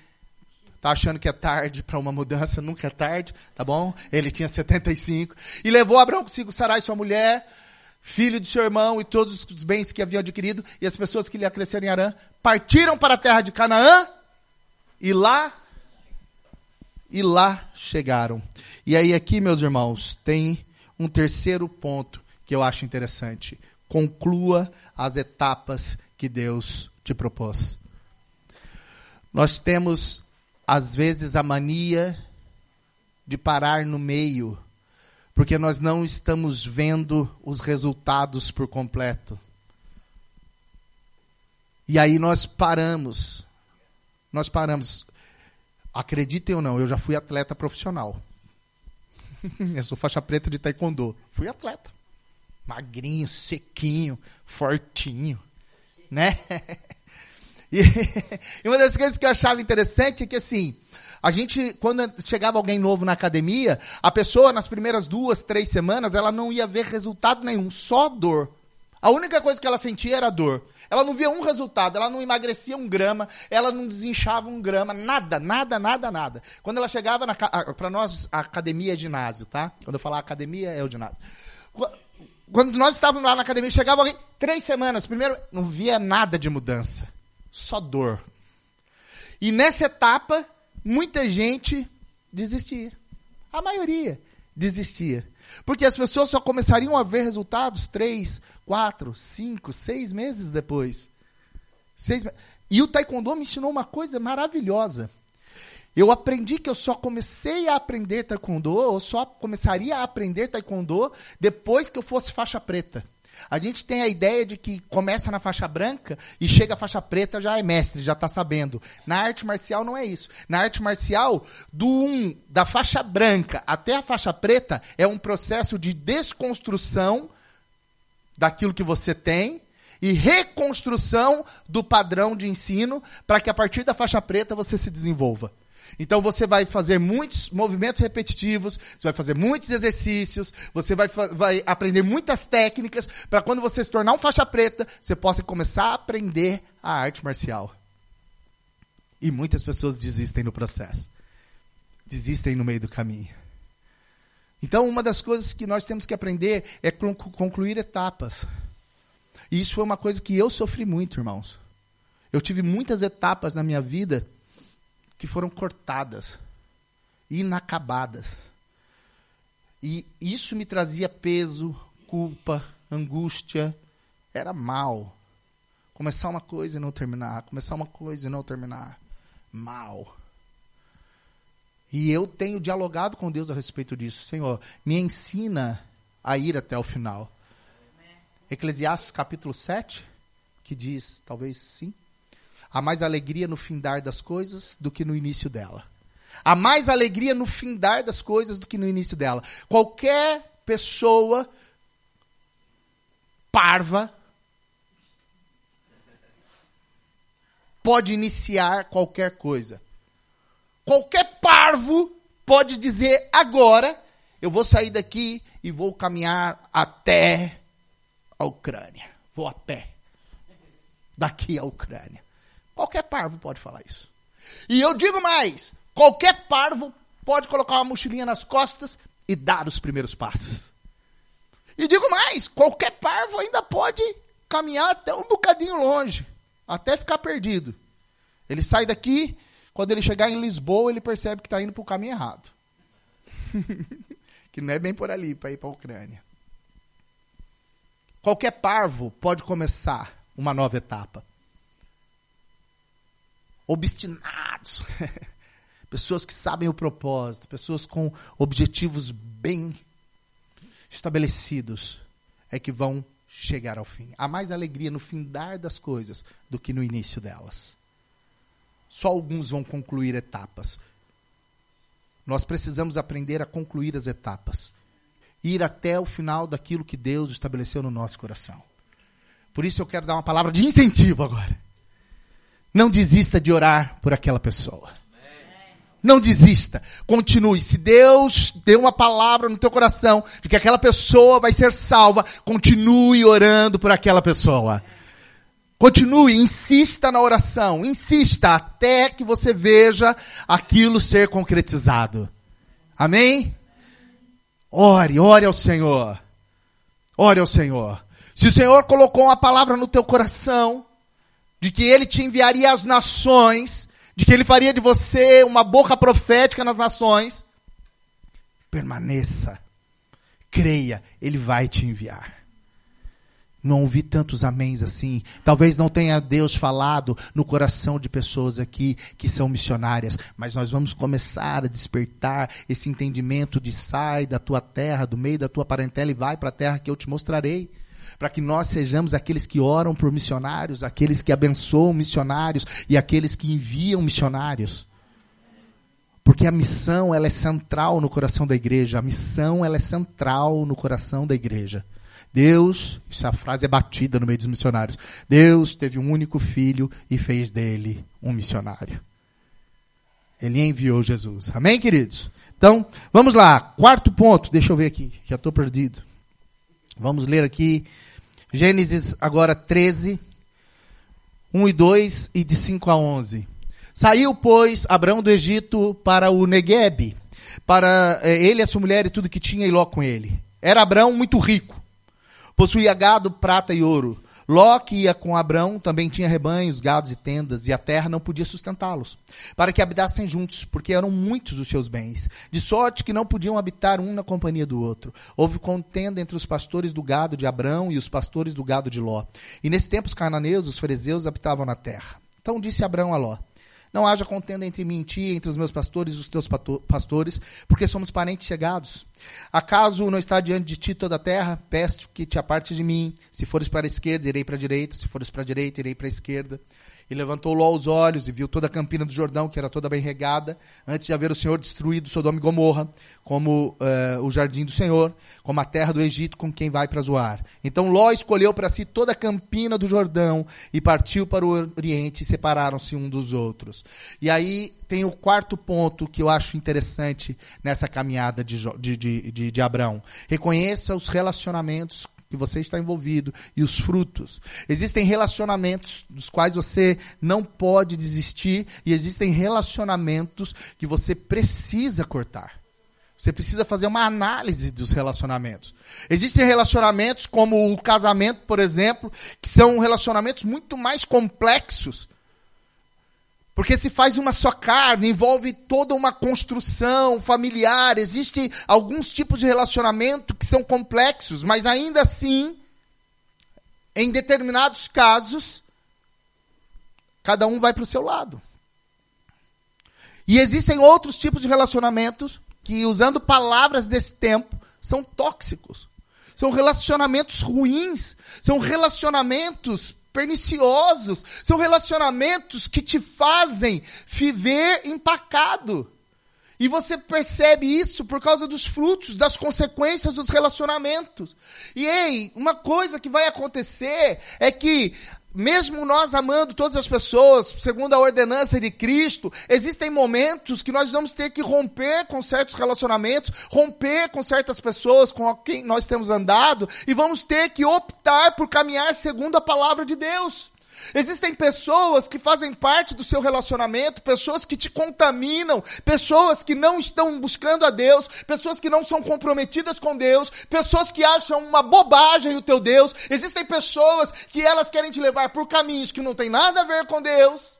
B: tá achando que é tarde para uma mudança, (laughs) nunca é tarde, tá bom? Ele tinha 75. E levou Abraão consigo Sarai, sua mulher, filho de seu irmão e todos os bens que haviam adquirido, e as pessoas que lhe acresceram em Arã, partiram para a terra de Canaã, e lá, e lá chegaram. E aí aqui, meus irmãos, tem um terceiro ponto que eu acho interessante. Conclua as etapas que Deus te propôs. Nós temos, às vezes, a mania de parar no meio, porque nós não estamos vendo os resultados por completo. E aí nós paramos. Nós paramos. Acreditem ou não, eu já fui atleta profissional. (laughs) eu sou faixa preta de taekwondo. Fui atleta. Magrinho, sequinho, fortinho, né? (laughs) E, (laughs) e uma das coisas que eu achava interessante é que assim, a gente, quando chegava alguém novo na academia, a pessoa nas primeiras duas, três semanas, ela não ia ver resultado nenhum, só dor. A única coisa que ela sentia era dor. Ela não via um resultado, ela não emagrecia um grama, ela não desinchava um grama, nada, nada, nada, nada. Quando ela chegava na para nós a academia é ginásio, tá? Quando eu falar academia é o ginásio. Quando nós estávamos lá na academia, chegava alguém três semanas, primeiro não via nada de mudança só dor. E nessa etapa, muita gente desistia. A maioria desistia. Porque as pessoas só começariam a ver resultados três, quatro, cinco, seis meses depois. Seis. E o Taekwondo me ensinou uma coisa maravilhosa. Eu aprendi que eu só comecei a aprender Taekwondo, ou só começaria a aprender Taekwondo depois que eu fosse faixa preta. A gente tem a ideia de que começa na faixa branca e chega à faixa preta já é mestre, já está sabendo. Na arte marcial não é isso. Na arte marcial, do um, da faixa branca até a faixa preta é um processo de desconstrução daquilo que você tem e reconstrução do padrão de ensino para que a partir da faixa preta você se desenvolva. Então você vai fazer muitos movimentos repetitivos, você vai fazer muitos exercícios, você vai, vai aprender muitas técnicas para quando você se tornar um faixa preta, você possa começar a aprender a arte marcial. E muitas pessoas desistem no processo. Desistem no meio do caminho. Então, uma das coisas que nós temos que aprender é concluir etapas. E isso foi uma coisa que eu sofri muito, irmãos. Eu tive muitas etapas na minha vida que foram cortadas, inacabadas. E isso me trazia peso, culpa, angústia. Era mal. Começar uma coisa e não terminar, começar uma coisa e não terminar. Mal. E eu tenho dialogado com Deus a respeito disso. Senhor, me ensina a ir até o final. Eclesiastes capítulo 7, que diz, talvez sim, Há mais alegria no findar das coisas do que no início dela. Há mais alegria no findar das coisas do que no início dela. Qualquer pessoa parva pode iniciar qualquer coisa. Qualquer parvo pode dizer agora eu vou sair daqui e vou caminhar até a Ucrânia. Vou a pé. Daqui à Ucrânia. Qualquer parvo pode falar isso. E eu digo mais: qualquer parvo pode colocar uma mochilinha nas costas e dar os primeiros passos. E digo mais: qualquer parvo ainda pode caminhar até um bocadinho longe, até ficar perdido. Ele sai daqui, quando ele chegar em Lisboa, ele percebe que está indo para o caminho errado. (laughs) que não é bem por ali para ir para a Ucrânia. Qualquer parvo pode começar uma nova etapa. Obstinados, (laughs) pessoas que sabem o propósito, pessoas com objetivos bem estabelecidos, é que vão chegar ao fim. Há mais alegria no findar das coisas do que no início delas. Só alguns vão concluir etapas. Nós precisamos aprender a concluir as etapas. Ir até o final daquilo que Deus estabeleceu no nosso coração. Por isso eu quero dar uma palavra de incentivo agora. Não desista de orar por aquela pessoa. Não desista. Continue. Se Deus deu uma palavra no teu coração de que aquela pessoa vai ser salva, continue orando por aquela pessoa. Continue, insista na oração, insista até que você veja aquilo ser concretizado. Amém? Ore, ore ao Senhor. Ore ao Senhor. Se o Senhor colocou uma palavra no teu coração, de que Ele te enviaria às nações, de que Ele faria de você uma boca profética nas nações, permaneça, creia, Ele vai te enviar. Não ouvi tantos améns assim. Talvez não tenha Deus falado no coração de pessoas aqui que são missionárias, mas nós vamos começar a despertar esse entendimento de sai da tua terra, do meio da tua parentela e vai para a terra que eu te mostrarei. Para que nós sejamos aqueles que oram por missionários, aqueles que abençoam missionários e aqueles que enviam missionários. Porque a missão ela é central no coração da igreja. A missão ela é central no coração da igreja. Deus, essa frase é batida no meio dos missionários. Deus teve um único filho e fez dele um missionário. Ele enviou Jesus. Amém, queridos? Então, vamos lá. Quarto ponto, deixa eu ver aqui, já estou perdido. Vamos ler aqui Gênesis agora 13, 1 e 2 e de 5 a 11. Saiu, pois, Abraão do Egito para o Negueb, para eh, ele, a sua mulher e tudo que tinha e Ló com ele. Era Abraão muito rico Possuía gado, prata e ouro. Ló, que ia com Abrão, também tinha rebanhos, gados e tendas, e a terra não podia sustentá-los, para que habitassem juntos, porque eram muitos os seus bens, de sorte que não podiam habitar um na companhia do outro. Houve contenda entre os pastores do gado de Abrão e os pastores do gado de Ló. E nesse tempo os cananeus, os fariseus, habitavam na terra. Então disse Abrão a Ló: não haja contenda entre mim e ti, entre os meus pastores e os teus pastores, porque somos parentes chegados. Acaso não está diante de ti toda a terra? Peço que te apartes de mim. Se fores para a esquerda, irei para a direita. Se fores para a direita, irei para a esquerda. E levantou Ló os olhos e viu toda a campina do Jordão, que era toda bem regada, antes de haver o Senhor destruído Sodoma e Gomorra, como uh, o jardim do Senhor, como a terra do Egito com quem vai para Zoar. Então Ló escolheu para si toda a campina do Jordão e partiu para o Oriente e separaram-se um dos outros. E aí tem o quarto ponto que eu acho interessante nessa caminhada de, de, de, de, de Abraão. Reconheça os relacionamentos que você está envolvido e os frutos. Existem relacionamentos dos quais você não pode desistir e existem relacionamentos que você precisa cortar. Você precisa fazer uma análise dos relacionamentos. Existem relacionamentos como o casamento, por exemplo, que são relacionamentos muito mais complexos porque se faz uma só carne, envolve toda uma construção familiar, existe alguns tipos de relacionamento que são complexos, mas ainda assim, em determinados casos, cada um vai para o seu lado. E existem outros tipos de relacionamentos que, usando palavras desse tempo, são tóxicos. São relacionamentos ruins, são relacionamentos perniciosos, são relacionamentos que te fazem viver empacado. E você percebe isso por causa dos frutos, das consequências dos relacionamentos. E ei, uma coisa que vai acontecer é que mesmo nós amando todas as pessoas, segundo a ordenança de Cristo, existem momentos que nós vamos ter que romper com certos relacionamentos, romper com certas pessoas com quem nós temos andado, e vamos ter que optar por caminhar segundo a palavra de Deus. Existem pessoas que fazem parte do seu relacionamento, pessoas que te contaminam, pessoas que não estão buscando a Deus, pessoas que não são comprometidas com Deus, pessoas que acham uma bobagem o teu Deus. Existem pessoas que elas querem te levar por caminhos que não tem nada a ver com Deus.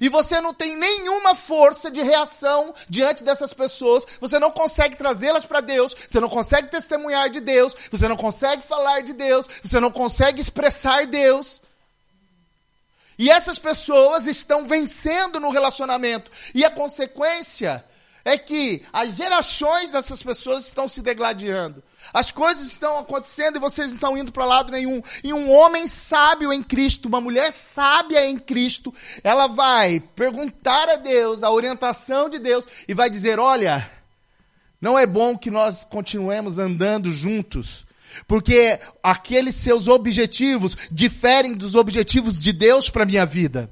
B: E você não tem nenhuma força de reação diante dessas pessoas, você não consegue trazê-las para Deus, você não consegue testemunhar de Deus, você não consegue falar de Deus, você não consegue expressar Deus. E essas pessoas estão vencendo no relacionamento. E a consequência é que as gerações dessas pessoas estão se degladiando. As coisas estão acontecendo e vocês não estão indo para lado nenhum. E um homem sábio em Cristo, uma mulher sábia em Cristo, ela vai perguntar a Deus, a orientação de Deus, e vai dizer: Olha, não é bom que nós continuemos andando juntos, porque aqueles seus objetivos diferem dos objetivos de Deus para minha vida.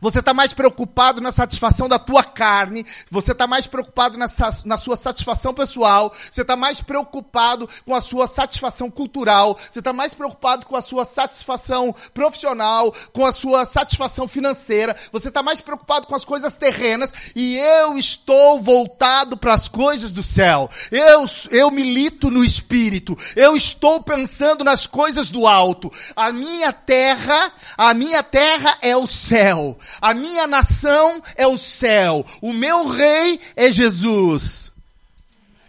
B: Você está mais preocupado na satisfação da tua carne, você está mais preocupado na, na, sua satisfação pessoal, você está mais preocupado com a sua satisfação cultural, você está mais preocupado com a sua satisfação profissional, com a sua satisfação financeira, você está mais preocupado com as coisas terrenas e eu estou voltado para as coisas do céu. Eu, eu milito no espírito, eu estou pensando nas coisas do alto. A minha terra, a minha terra é o céu. A minha nação é o céu. O meu rei é Jesus.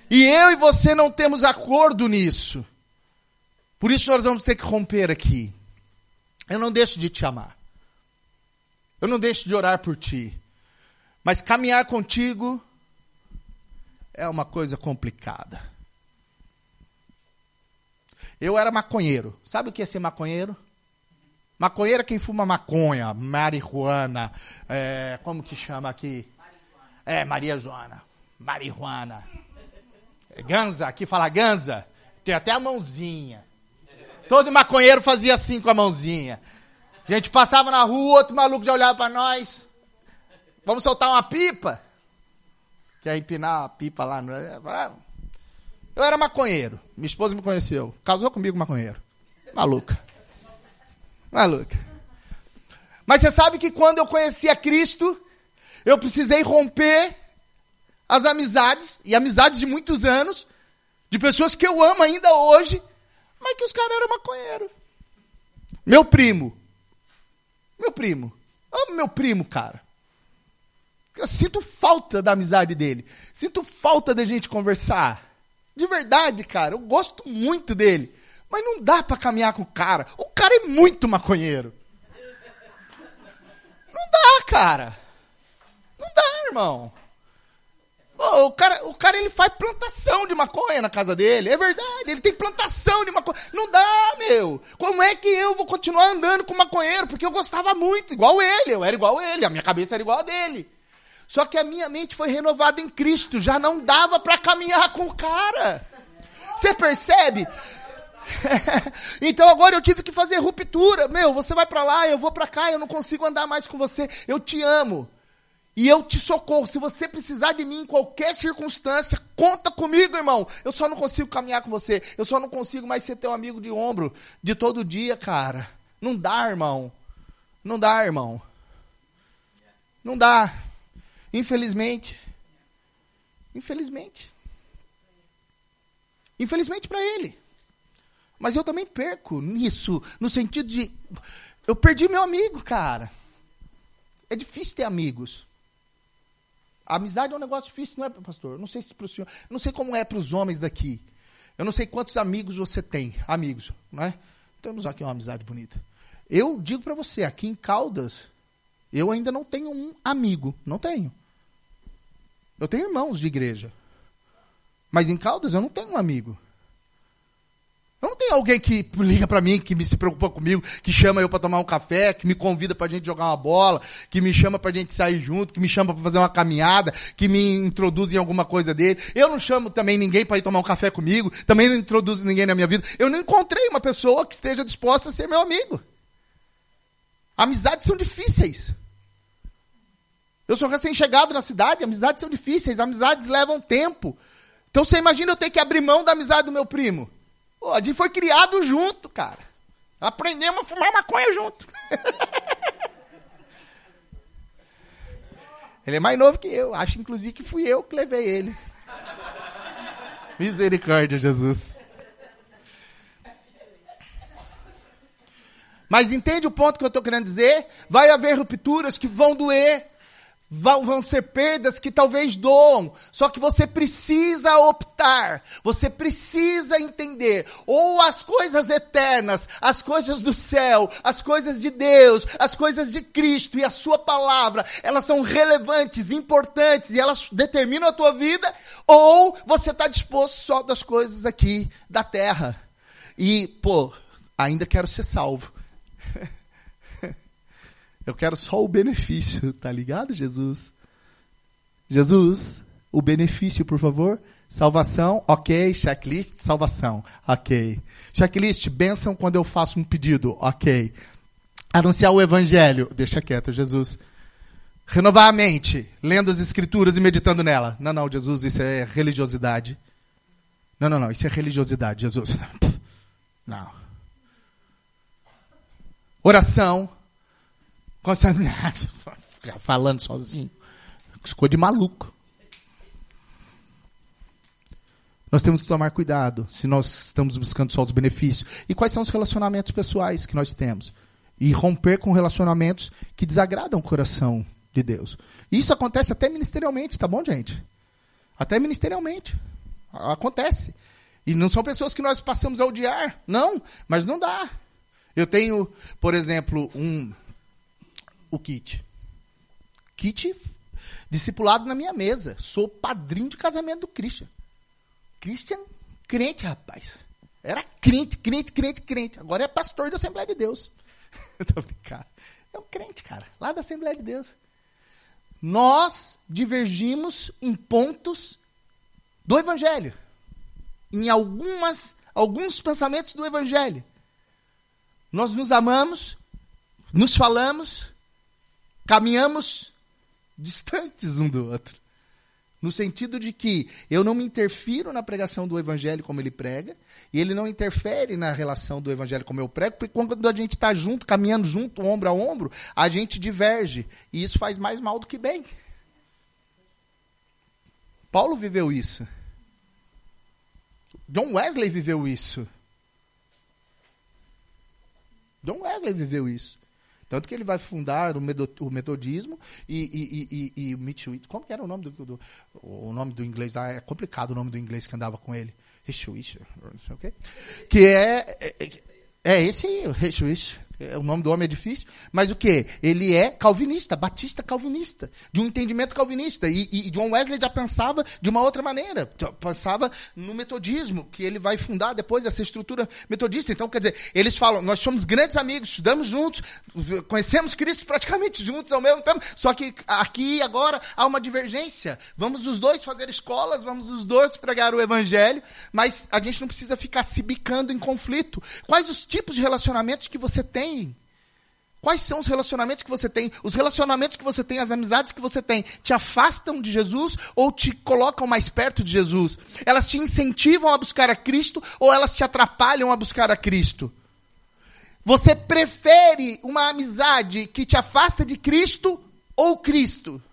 B: E eu e você não temos acordo nisso. Por isso nós vamos ter que romper aqui. Eu não deixo de te amar. Eu não deixo de orar por ti. Mas caminhar contigo é uma coisa complicada. Eu era maconheiro. Sabe o que é ser maconheiro? Maconheiro é quem fuma maconha, marihuana, é, como que chama aqui? É, Maria Joana, marihuana. É, ganza, aqui fala ganza, tem até a mãozinha. Todo maconheiro fazia assim com a mãozinha. A gente passava na rua, outro maluco já olhava para nós. Vamos soltar uma pipa? Quer empinar a pipa lá? No... Eu era maconheiro. Minha esposa me conheceu. Casou comigo maconheiro. Maluca. Maluca. Mas você sabe que quando eu conheci a Cristo, eu precisei romper as amizades, e amizades de muitos anos, de pessoas que eu amo ainda hoje, mas que os caras eram maconheiros. Meu primo. Meu primo. Amo meu primo, cara. Eu sinto falta da amizade dele. Sinto falta da gente conversar. De verdade, cara. Eu gosto muito dele. Mas não dá para caminhar com o cara. O cara é muito maconheiro. Não dá, cara. Não dá, irmão. o cara, o cara ele faz plantação de maconha na casa dele. É verdade, ele tem plantação de maconha. Não dá, meu. Como é que eu vou continuar andando com maconheiro? Porque eu gostava muito, igual ele. Eu era igual ele, a minha cabeça era igual a dele. Só que a minha mente foi renovada em Cristo. Já não dava para caminhar com o cara. Você percebe? (laughs) então agora eu tive que fazer ruptura. Meu, você vai para lá, eu vou para cá, eu não consigo andar mais com você. Eu te amo. E eu te socorro. Se você precisar de mim em qualquer circunstância, conta comigo, irmão. Eu só não consigo caminhar com você. Eu só não consigo mais ser teu amigo de ombro de todo dia, cara. Não dá, irmão. Não dá, irmão. Não dá. Infelizmente. Infelizmente. Infelizmente para ele. Mas eu também perco nisso, no sentido de. Eu perdi meu amigo, cara. É difícil ter amigos. A amizade é um negócio difícil, não é, pastor? Não sei se para o senhor. Não sei como é para os homens daqui. Eu não sei quantos amigos você tem. Amigos, não é? Temos aqui uma amizade bonita. Eu digo para você, aqui em Caldas, eu ainda não tenho um amigo. Não tenho. Eu tenho irmãos de igreja. Mas em Caldas eu não tenho um amigo. Não tem alguém que liga para mim, que me se preocupa comigo, que chama eu para tomar um café, que me convida pra gente jogar uma bola, que me chama pra gente sair junto, que me chama para fazer uma caminhada, que me introduz em alguma coisa dele. Eu não chamo também ninguém para ir tomar um café comigo, também não introduzo ninguém na minha vida. Eu não encontrei uma pessoa que esteja disposta a ser meu amigo. Amizades são difíceis. Eu sou recém-chegado na cidade, amizades são difíceis, amizades levam tempo. Então você imagina eu ter que abrir mão da amizade do meu primo. Pô, a gente foi criado junto, cara. Aprendemos a fumar maconha junto. (laughs) ele é mais novo que eu. Acho, inclusive, que fui eu que levei ele. Misericórdia, Jesus. Mas entende o ponto que eu estou querendo dizer? Vai haver rupturas que vão doer, vão, ser perdas que talvez doam. Só que você precisa optar, você precisa entender. Ou as coisas eternas, as coisas do céu, as coisas de Deus, as coisas de Cristo e a sua palavra, elas são relevantes, importantes e elas determinam a tua vida. Ou você está disposto só das coisas aqui da terra. E, pô, ainda quero ser salvo. Eu quero só o benefício, tá ligado, Jesus? Jesus, o benefício, por favor. Salvação, ok. Checklist, salvação, ok. Checklist, bênção quando eu faço um pedido, ok. Anunciar o evangelho, deixa quieto, Jesus. Renovar a mente, lendo as escrituras e meditando nela. Não, não, Jesus, isso é religiosidade. Não, não, não, isso é religiosidade, Jesus. (laughs) Não. Oração, (laughs) Falando sozinho. Ficou de maluco. Nós temos que tomar cuidado se nós estamos buscando só os benefícios. E quais são os relacionamentos pessoais que nós temos? E romper com relacionamentos que desagradam o coração de Deus. Isso acontece até ministerialmente, tá bom, gente? Até ministerialmente. Acontece. E não são pessoas que nós passamos a odiar. Não, mas não dá. Eu tenho, por exemplo, um, o kit. Kit discipulado na minha mesa. Sou padrinho de casamento do Christian. Christian, crente, rapaz. Era crente, crente, crente, crente. Agora é pastor da Assembleia de Deus. (laughs) Tô brincando. É um crente, cara, lá da Assembleia de Deus. Nós divergimos em pontos do Evangelho. Em algumas, alguns pensamentos do Evangelho. Nós nos amamos, nos falamos, caminhamos distantes um do outro. No sentido de que eu não me interfiro na pregação do evangelho como ele prega, e ele não interfere na relação do evangelho como eu prego, porque quando a gente está junto, caminhando junto, ombro a ombro, a gente diverge. E isso faz mais mal do que bem. Paulo viveu isso. John Wesley viveu isso. John Wesley viveu isso. Tanto que ele vai fundar o metodismo e, e, e, e, Mitch Como que era o nome do, do, o nome do inglês lá? É complicado o nome do inglês que andava com ele. Richwish, não sei o quê. Que é, é, é esse aí, o. É, o nome do homem é difícil, mas o que? Ele é calvinista, batista calvinista, de um entendimento calvinista. E, e, John Wesley já pensava de uma outra maneira, pensava no metodismo, que ele vai fundar depois essa estrutura metodista. Então, quer dizer, eles falam, nós somos grandes amigos, estudamos juntos, conhecemos Cristo praticamente juntos ao mesmo tempo, só que aqui agora há uma divergência. Vamos os dois fazer escolas, vamos os dois pregar o evangelho, mas a gente não precisa ficar se bicando em conflito. Quais os tipos de relacionamentos que você tem tem? Quais são os relacionamentos que você tem? Os relacionamentos que você tem, as amizades que você tem, te afastam de Jesus ou te colocam mais perto de Jesus? Elas te incentivam a buscar a Cristo ou elas te atrapalham a buscar a Cristo? Você prefere uma amizade que te afasta de Cristo ou Cristo?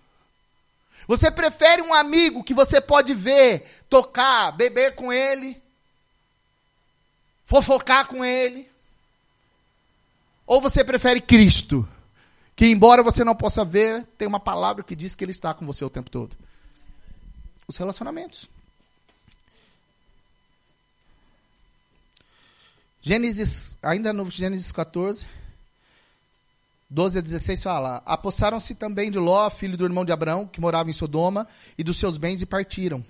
B: Você prefere um amigo que você pode ver, tocar, beber com ele, fofocar com ele? Ou você prefere Cristo, que embora você não possa ver, tem uma palavra que diz que ele está com você o tempo todo? Os relacionamentos. Gênesis, ainda no Gênesis 14, 12 a 16 fala: Apossaram-se também de Ló, filho do irmão de Abraão, que morava em Sodoma, e dos seus bens e partiram.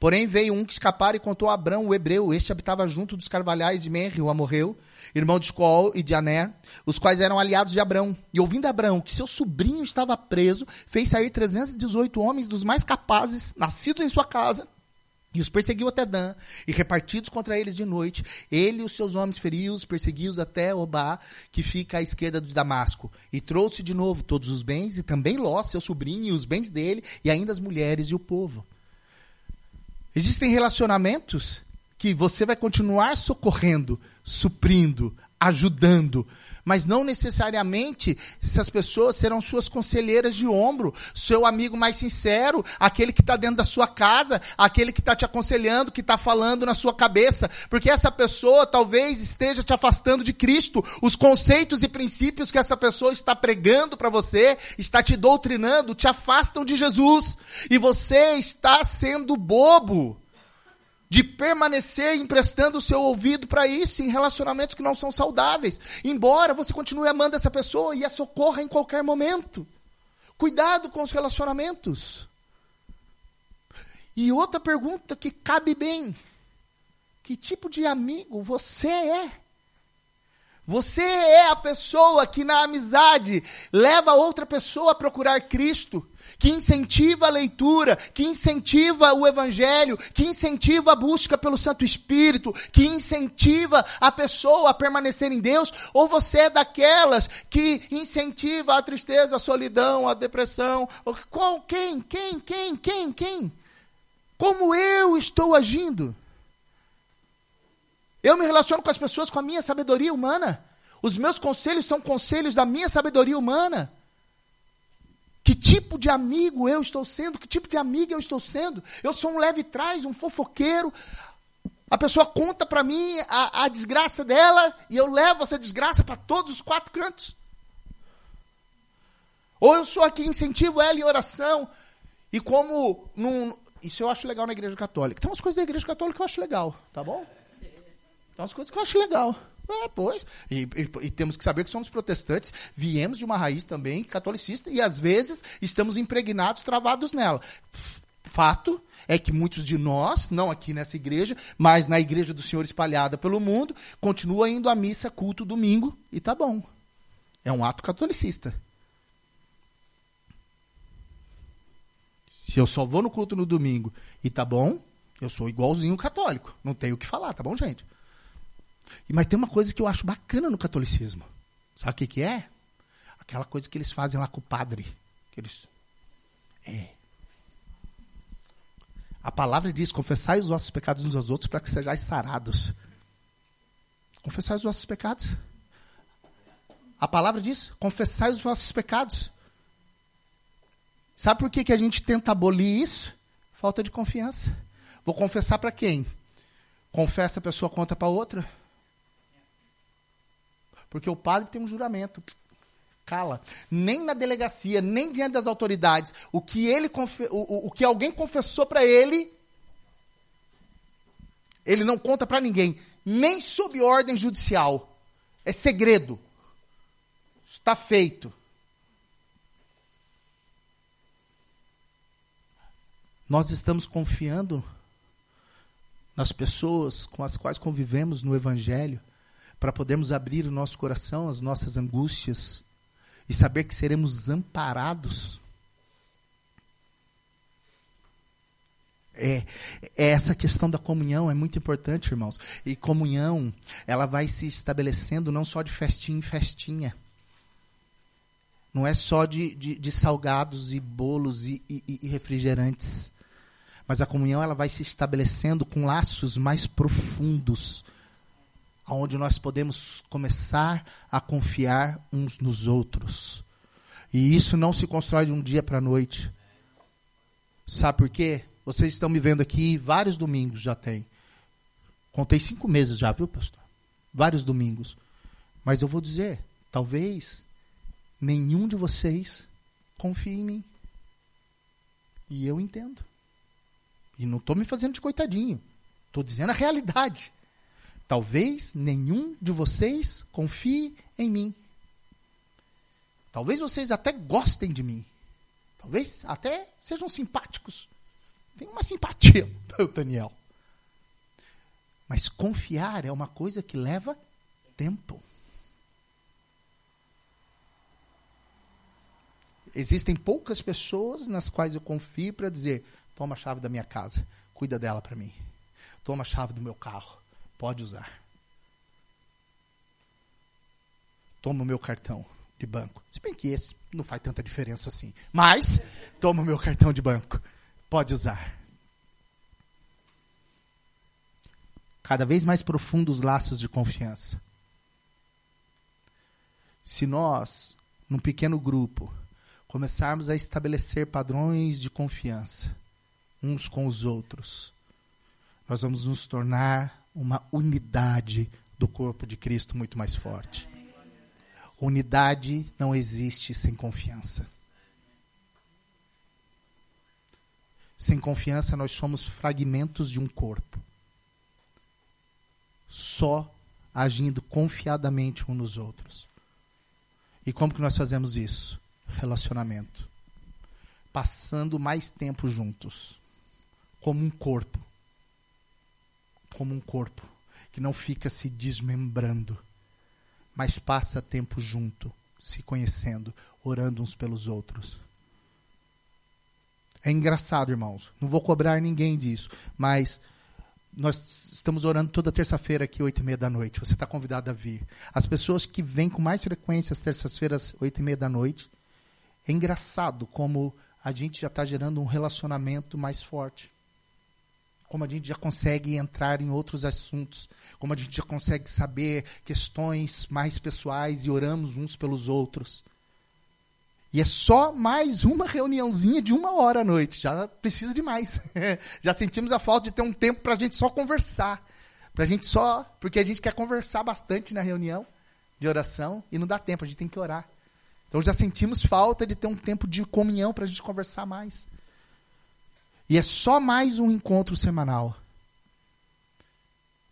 B: Porém veio um que escapara e contou a Abraão, o hebreu. Este habitava junto dos carvalhais de Menri, o amorreu, irmão de Escol e de Aner, os quais eram aliados de Abrão. E ouvindo Abrão que seu sobrinho estava preso, fez sair 318 homens dos mais capazes, nascidos em sua casa, e os perseguiu até Dan, e repartidos contra eles de noite, ele e os seus homens feriu-os, perseguiu-os até Obá, que fica à esquerda de Damasco. E trouxe de novo todos os bens, e também Ló, seu sobrinho, e os bens dele, e ainda as mulheres e o povo. Existem relacionamentos que você vai continuar socorrendo, suprindo, ajudando. Mas não necessariamente essas pessoas serão suas conselheiras de ombro, seu amigo mais sincero, aquele que está dentro da sua casa, aquele que está te aconselhando, que está falando na sua cabeça. Porque essa pessoa talvez esteja te afastando de Cristo. Os conceitos e princípios que essa pessoa está pregando para você, está te doutrinando, te afastam de Jesus. E você está sendo bobo de permanecer emprestando o seu ouvido para isso em relacionamentos que não são saudáveis. Embora você continue amando essa pessoa e a socorra em qualquer momento. Cuidado com os relacionamentos. E outra pergunta que cabe bem: que tipo de amigo você é? Você é a pessoa que na amizade leva outra pessoa a procurar Cristo, que incentiva a leitura, que incentiva o evangelho, que incentiva a busca pelo Santo Espírito, que incentiva a pessoa a permanecer em Deus, ou você é daquelas que incentiva a tristeza, a solidão, a depressão, qual, quem, quem, quem, quem, quem? Como eu estou agindo? Eu me relaciono com as pessoas com a minha sabedoria humana. Os meus conselhos são conselhos da minha sabedoria humana. Que tipo de amigo eu estou sendo? Que tipo de amiga eu estou sendo? Eu sou um leve trás, um fofoqueiro. A pessoa conta para mim a, a, desgraça dela e eu levo essa desgraça para todos os quatro cantos. Ou eu sou aqui, incentivo ela em oração. E como. Num, isso eu acho legal na igreja católica. Tem umas coisas da igreja católica que eu acho legal, tá bom? Tem umas coisas que eu acho legal. É, pois. E, e, e, temos que saber que somos protestantes, viemos de uma raiz também catolicista e às vezes estamos impregnados, travados nela. Fato é que muitos de nós, não aqui nessa igreja, mas na igreja do Senhor espalhada pelo mundo, continua indo à missa culto domingo e tá bom. É um ato catolicista. Se eu só vou no culto no domingo e tá bom, eu sou igualzinho católico. Não tenho o que falar, tá bom, gente? Mas tem uma coisa que eu acho bacana no catolicismo. Sabe o que, que é? Aquela coisa que eles fazem lá com o padre. Que eles... É. A palavra diz: confessai os vossos pecados uns aos outros para que sejais sarados. Confessai os vossos pecados. A palavra diz: confessai os vossos pecados. Sabe por que, que a gente tenta abolir isso? Falta de confiança. Vou confessar para quem? Confessa, a pessoa conta para outra. Porque o padre tem um juramento. Cala. Nem na delegacia, nem diante das autoridades, o que ele o, o que alguém confessou para ele, ele não conta para ninguém, nem sob ordem judicial. É segredo. Está feito. Nós estamos confiando nas pessoas com as quais convivemos no Evangelho para podermos abrir o nosso coração às nossas angústias e saber que seremos amparados. É, é, essa questão da comunhão é muito importante, irmãos. E comunhão, ela vai se estabelecendo não só de festinha em festinha. Não é só de, de, de salgados e bolos e, e, e refrigerantes. Mas a comunhão ela vai se estabelecendo com laços mais profundos onde nós podemos começar a confiar uns nos outros. E isso não se constrói de um dia para a noite. Sabe por quê? Vocês estão me vendo aqui vários domingos já tem. Contei cinco meses já, viu, pastor? Vários domingos. Mas eu vou dizer, talvez nenhum de vocês confie em mim. E eu entendo. E não estou me fazendo de coitadinho. Estou dizendo a realidade. Talvez nenhum de vocês confie em mim. Talvez vocês até gostem de mim. Talvez até sejam simpáticos. Tem uma simpatia (laughs) pelo Daniel. Mas confiar é uma coisa que leva tempo. Existem poucas pessoas nas quais eu confio para dizer: toma a chave da minha casa, cuida dela para mim. Toma a chave do meu carro, Pode usar. Toma o meu cartão de banco. Se bem que esse não faz tanta diferença assim. Mas, toma o meu cartão de banco. Pode usar. Cada vez mais profundos laços de confiança. Se nós, num pequeno grupo, começarmos a estabelecer padrões de confiança uns com os outros, nós vamos nos tornar uma unidade do corpo de Cristo muito mais forte. Unidade não existe sem confiança. Sem confiança, nós somos fragmentos de um corpo. Só agindo confiadamente uns nos outros. E como que nós fazemos isso? Relacionamento. Passando mais tempo juntos. Como um corpo. Como um corpo. Que não fica se desmembrando. Mas passa tempo junto. Se conhecendo. Orando uns pelos outros. É engraçado, irmãos. Não vou cobrar ninguém disso. Mas nós estamos orando toda terça-feira aqui, oito e meia da noite. Você está convidado a vir. As pessoas que vêm com mais frequência às terças-feiras, oito e meia da noite, é engraçado como a gente já está gerando um relacionamento mais forte. Como a gente já consegue entrar em outros assuntos. Como a gente já consegue saber questões mais pessoais e oramos uns pelos outros. E é só mais uma reuniãozinha de uma hora à noite. Já precisa de mais. (laughs) Já sentimos a falta de ter um tempo para a gente só conversar. Para a gente só. Porque a gente quer conversar bastante na reunião de oração e não dá tempo, a gente tem que orar. Então já sentimos falta de ter um tempo de comunhão para a gente conversar mais. E é só mais um encontro semanal.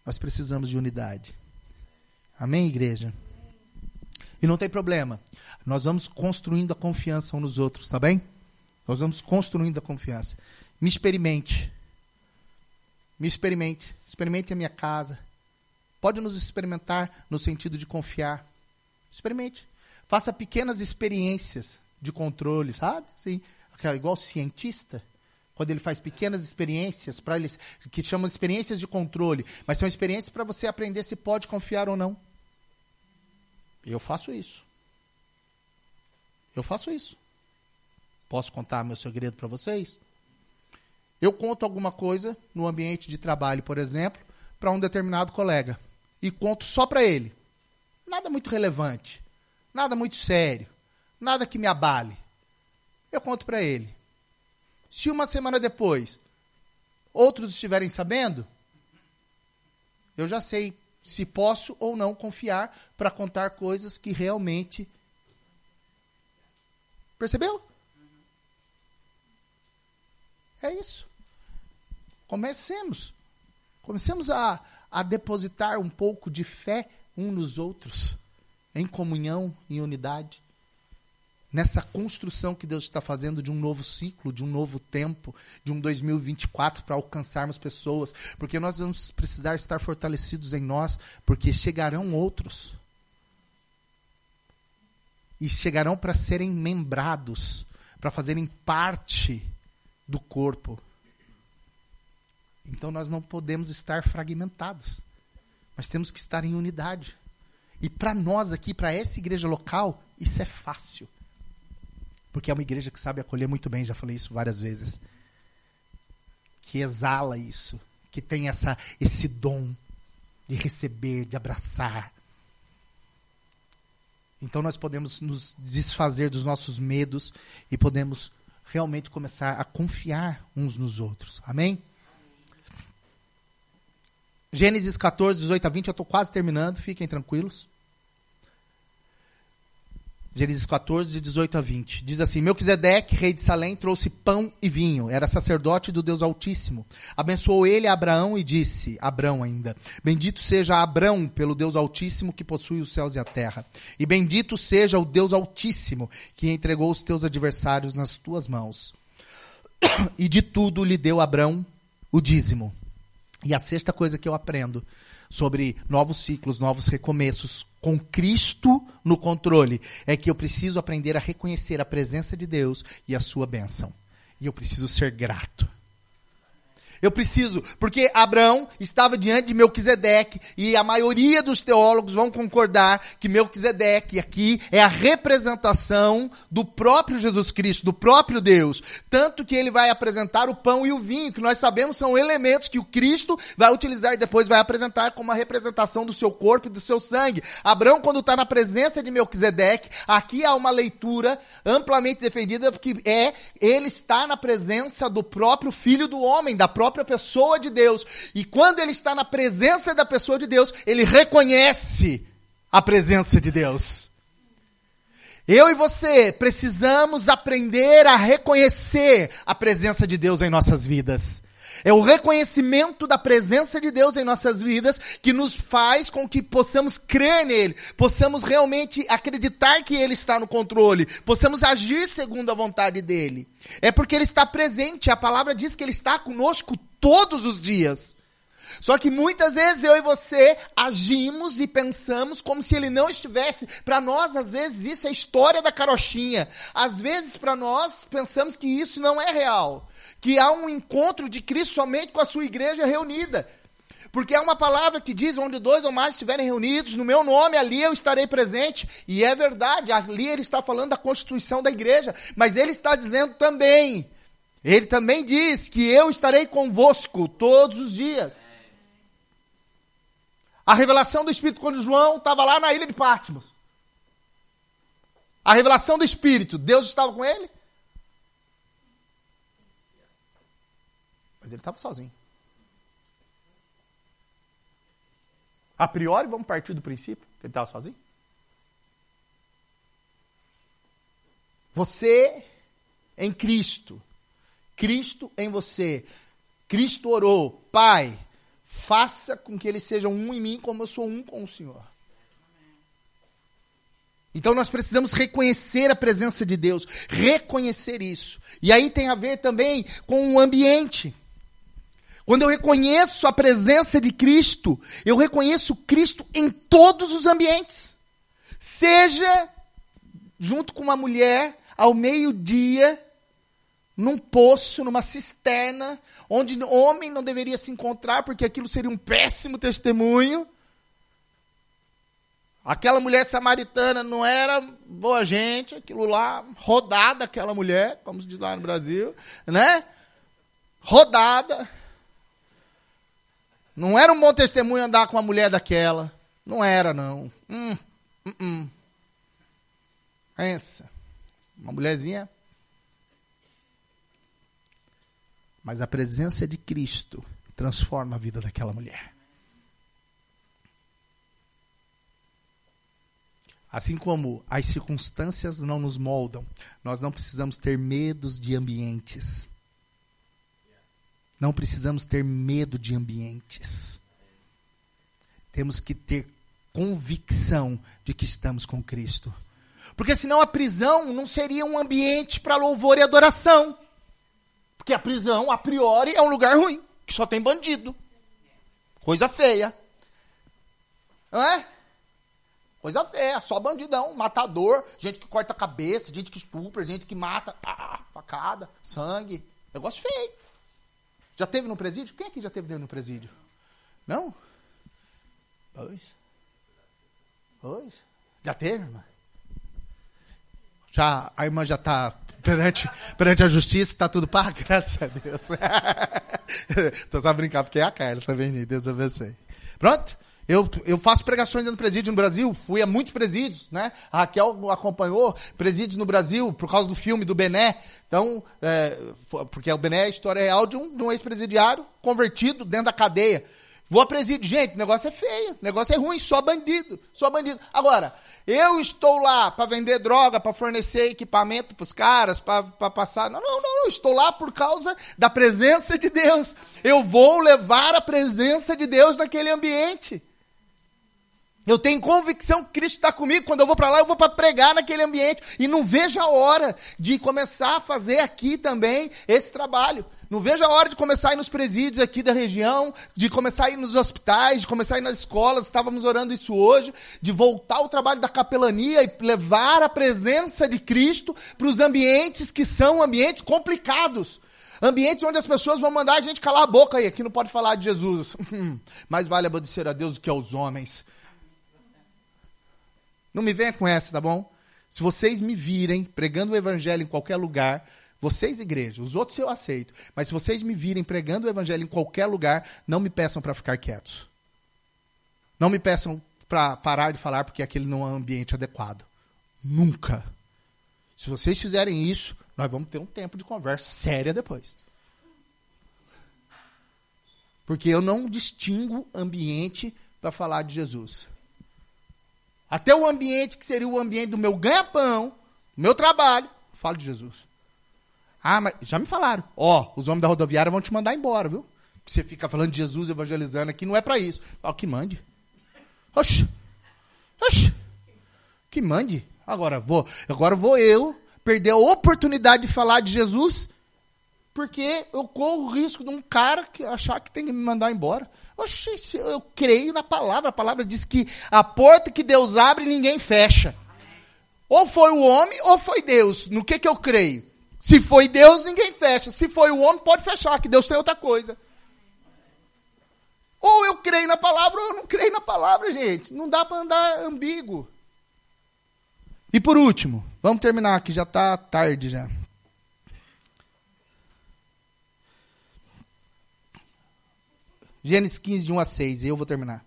B: Nós precisamos de unidade. Amém, igreja? E não tem problema. Nós vamos construindo a confiança uns nos outros, tá bem? Nós vamos construindo a confiança. Me experimente. Me experimente. Experimente a minha casa. Pode nos experimentar no sentido de confiar. Experimente. Faça pequenas experiências de controle, sabe? Sim. Igual cientista quando ele faz pequenas experiências para eles que chamam experiências de controle, mas são experiências para você aprender se pode confiar ou não. Eu faço isso. Eu faço isso. Posso contar meu segredo para vocês? Eu conto alguma coisa no ambiente de trabalho, por exemplo, para um determinado colega. E conto só para ele. Nada muito relevante. Nada muito sério. Nada que me abale. Eu conto para ele. Se uma semana depois outros estiverem sabendo, eu já sei se posso ou não confiar para contar coisas que realmente. Percebeu? É isso. Comecemos. Comecemos a, a depositar um pouco de fé um nos outros, em comunhão, em unidade nessa construção que Deus está fazendo de um novo ciclo, de um novo tempo, de um 2024 para alcançarmos pessoas, porque nós vamos precisar estar fortalecidos em nós, porque chegarão outros. E chegarão para serem membrados, para fazerem parte do corpo. Então nós não podemos estar fragmentados. Nós temos que estar em unidade. E para nós aqui, para essa igreja local, isso é fácil porque é uma igreja que sabe acolher muito bem, já falei isso várias vezes. Que exala isso, que tem essa esse dom de receber, de abraçar. Então nós podemos nos desfazer dos nossos medos e podemos realmente começar a confiar uns nos outros. Amém? Gênesis 14, 18 a 20, eu estou quase terminando, fiquem tranquilos. Gênesis 14, de 18 a 20. Diz assim: Melquisedeque, rei de Salém, trouxe pão e vinho. Era sacerdote do Deus Altíssimo. Abençoou ele a Abraão e disse: Abraão ainda: Bendito seja Abraão pelo Deus Altíssimo que possui os céus e a terra. E bendito seja o Deus Altíssimo que entregou os teus adversários nas tuas mãos. (coughs) E de tudo lhe deu Abraão o dízimo. E a sexta coisa que eu aprendo sobre novos ciclos, novos recomeços, com Cristo no controle, é que eu preciso aprender a reconhecer a presença de Deus e a sua bênção. E eu preciso ser grato. Eu preciso, porque Abraão estava diante de Melquisedeque e a maioria dos teólogos vão concordar que Melquisedeque aqui é a representação do próprio Jesus Cristo, do próprio Deus. Tanto que ele vai apresentar o pão e o vinho, que nós sabemos são elementos que o Cristo vai utilizar e depois vai apresentar como a representação do seu corpo e do seu sangue. Abraão, quando está na presença de Melquisedeque, aqui há uma leitura amplamente defendida, porque é, ele está na presença do próprio Filho do Homem, da própria própria pessoa de Deus. E quando ele está na presença da pessoa de Deus, ele reconhece a presença de Deus. Eu e você precisamos aprender a reconhecer a presença de Deus em nossas vidas. É o reconhecimento da presença de Deus em nossas vidas que nos faz com que possamos crer nele, possamos realmente acreditar que ele está no controle, possamos agir segundo a vontade dele. É porque ele está presente, a palavra diz que ele está conosco todos os dias. Só que muitas vezes eu e você agimos e pensamos como se ele não estivesse. Para nós, às vezes, isso é história da carochinha. Às vezes, para nós, pensamos que isso não é real que há um encontro de Cristo somente com a sua igreja reunida. Porque é uma palavra que diz: onde dois ou mais estiverem reunidos, no meu nome, ali eu estarei presente. E é verdade, ali ele está falando da constituição da igreja. Mas ele está dizendo também, ele também diz que eu estarei convosco todos os dias. A revelação do Espírito quando João estava lá na ilha de Patmos. A revelação do Espírito, Deus estava com ele? Mas ele estava sozinho. A priori, vamos partir do princípio que ele estava sozinho. Você em Cristo, Cristo em você. Cristo orou, Pai, faça com que eles sejam um em mim como eu sou um com o Senhor. Então nós precisamos reconhecer a presença de Deus, reconhecer isso. E aí tem a ver também com o ambiente. Quando eu reconheço a presença de Cristo, eu reconheço Cristo em todos os ambientes. Seja junto com uma mulher ao meio-dia, num poço, numa cisterna, onde homem não deveria se encontrar, porque aquilo seria um péssimo testemunho. Aquela mulher samaritana não era boa gente, aquilo lá, rodada aquela mulher, como se diz lá no Brasil, né? Rodada. Não era um bom testemunho andar com uma mulher daquela. Não era, não. Hum, hum, hum. Pensa. Uma mulherzinha. Mas a presença de Cristo transforma a vida daquela mulher. Assim como as circunstâncias não nos moldam, nós não precisamos ter medos de ambientes. Não precisamos ter medo de ambientes. Temos que ter convicção de que estamos com Cristo. Porque senão a prisão não seria um ambiente para louvor e adoração. Porque a prisão, a priori, é um lugar ruim, que só tem bandido. Coisa feia. Não é? Coisa feia, só bandidão, matador, gente que corta a cabeça, gente que estupra, gente que mata, ah, facada, sangue. Negócio feio. Já teve no presídio? Quem aqui já teve no presídio? Não? Pois. Pois. Já teve, irmã? Já, a irmã já está perante, perante a justiça, está tudo pago, (laughs) graças a Deus. (laughs) Estou só brincando, porque é a Carla também, tá Deus abençoe. Pronto? Eu, eu faço pregações dentro do presídio no Brasil, fui a muitos presídios, né? A Raquel acompanhou presídios no Brasil por causa do filme do Bené. Então, é, porque o Bené é a história real de um, um ex-presidiário convertido dentro da cadeia. Vou a presídio. Gente, o negócio é feio, o negócio é ruim, só bandido, só bandido. Agora, eu estou lá para vender droga, para fornecer equipamento para os caras, para passar. Não, não, não, não, estou lá por causa da presença de Deus. Eu vou levar a presença de Deus naquele ambiente. Eu tenho convicção que Cristo está comigo. Quando eu vou para lá, eu vou para pregar naquele ambiente. E não vejo a hora de começar a fazer aqui também esse trabalho. Não vejo a hora de começar a ir nos presídios aqui da região, de começar a ir nos hospitais, de começar a ir nas escolas. Estávamos orando isso hoje, de voltar ao trabalho da capelania e levar a presença de Cristo para os ambientes que são ambientes complicados. Ambientes onde as pessoas vão mandar a gente calar a boca aí. Aqui não pode falar de Jesus. (laughs) Mais vale obedecer a Deus do que aos homens. Não me venha com essa, tá bom? Se vocês me virem pregando o evangelho em qualquer lugar, vocês, igreja, os outros eu aceito. Mas se vocês me virem pregando o evangelho em qualquer lugar, não me peçam para ficar quietos. Não me peçam para parar de falar porque aquele não é um ambiente adequado. Nunca. Se vocês fizerem isso, nós vamos ter um tempo de conversa séria depois. Porque eu não distingo ambiente para falar de Jesus. Até o ambiente que seria o ambiente do meu ganha-pão, meu trabalho, falo de Jesus. Ah, mas já me falaram. Ó, os homens da rodoviária vão te mandar embora, viu? Você fica falando de Jesus evangelizando aqui, não é para isso. Ó, que mande. Oxi. Oxi. Que mande. Agora vou, agora vou eu perder a oportunidade de falar de Jesus porque eu corro o risco de um cara que achar que tem que me mandar embora. Oxi, eu creio na palavra. A palavra diz que a porta que Deus abre, ninguém fecha. Ou foi o homem ou foi Deus. No que, que eu creio? Se foi Deus, ninguém fecha. Se foi o homem, pode fechar, que Deus tem outra coisa. Ou eu creio na palavra ou eu não creio na palavra, gente. Não dá para andar ambíguo. E por último, vamos terminar que já está tarde já. Gênesis 15, de 1 a 6, e eu vou terminar.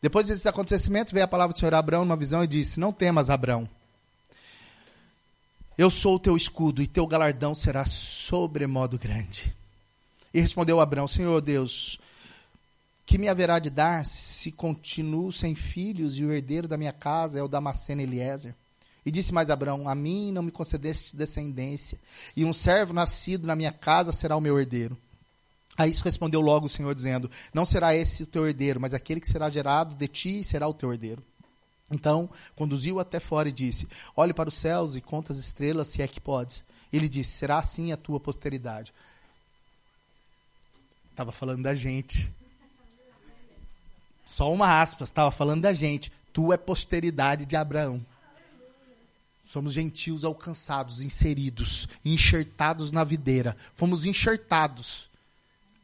B: Depois desses acontecimentos, veio a palavra do Senhor Abraão numa visão e disse: Não temas, Abraão. Eu sou o teu escudo, e teu galardão será sobremodo grande. E respondeu Abraão: Senhor Deus, que me haverá de dar se continuo sem filhos e o herdeiro da minha casa é o Damasceno Eliezer? E disse mais Abraão: A mim não me concedeste descendência, e um servo nascido na minha casa será o meu herdeiro. A isso respondeu logo o Senhor, dizendo: Não será esse o teu herdeiro, mas aquele que será gerado de ti será o teu herdeiro. Então conduziu até fora e disse: Olhe para os céus e conta as estrelas, se é que podes. Ele disse: Será assim a tua posteridade. Estava falando da gente. Só uma aspas, estava falando da gente. Tu é posteridade de Abraão. Somos gentios alcançados, inseridos, enxertados na videira. Fomos enxertados,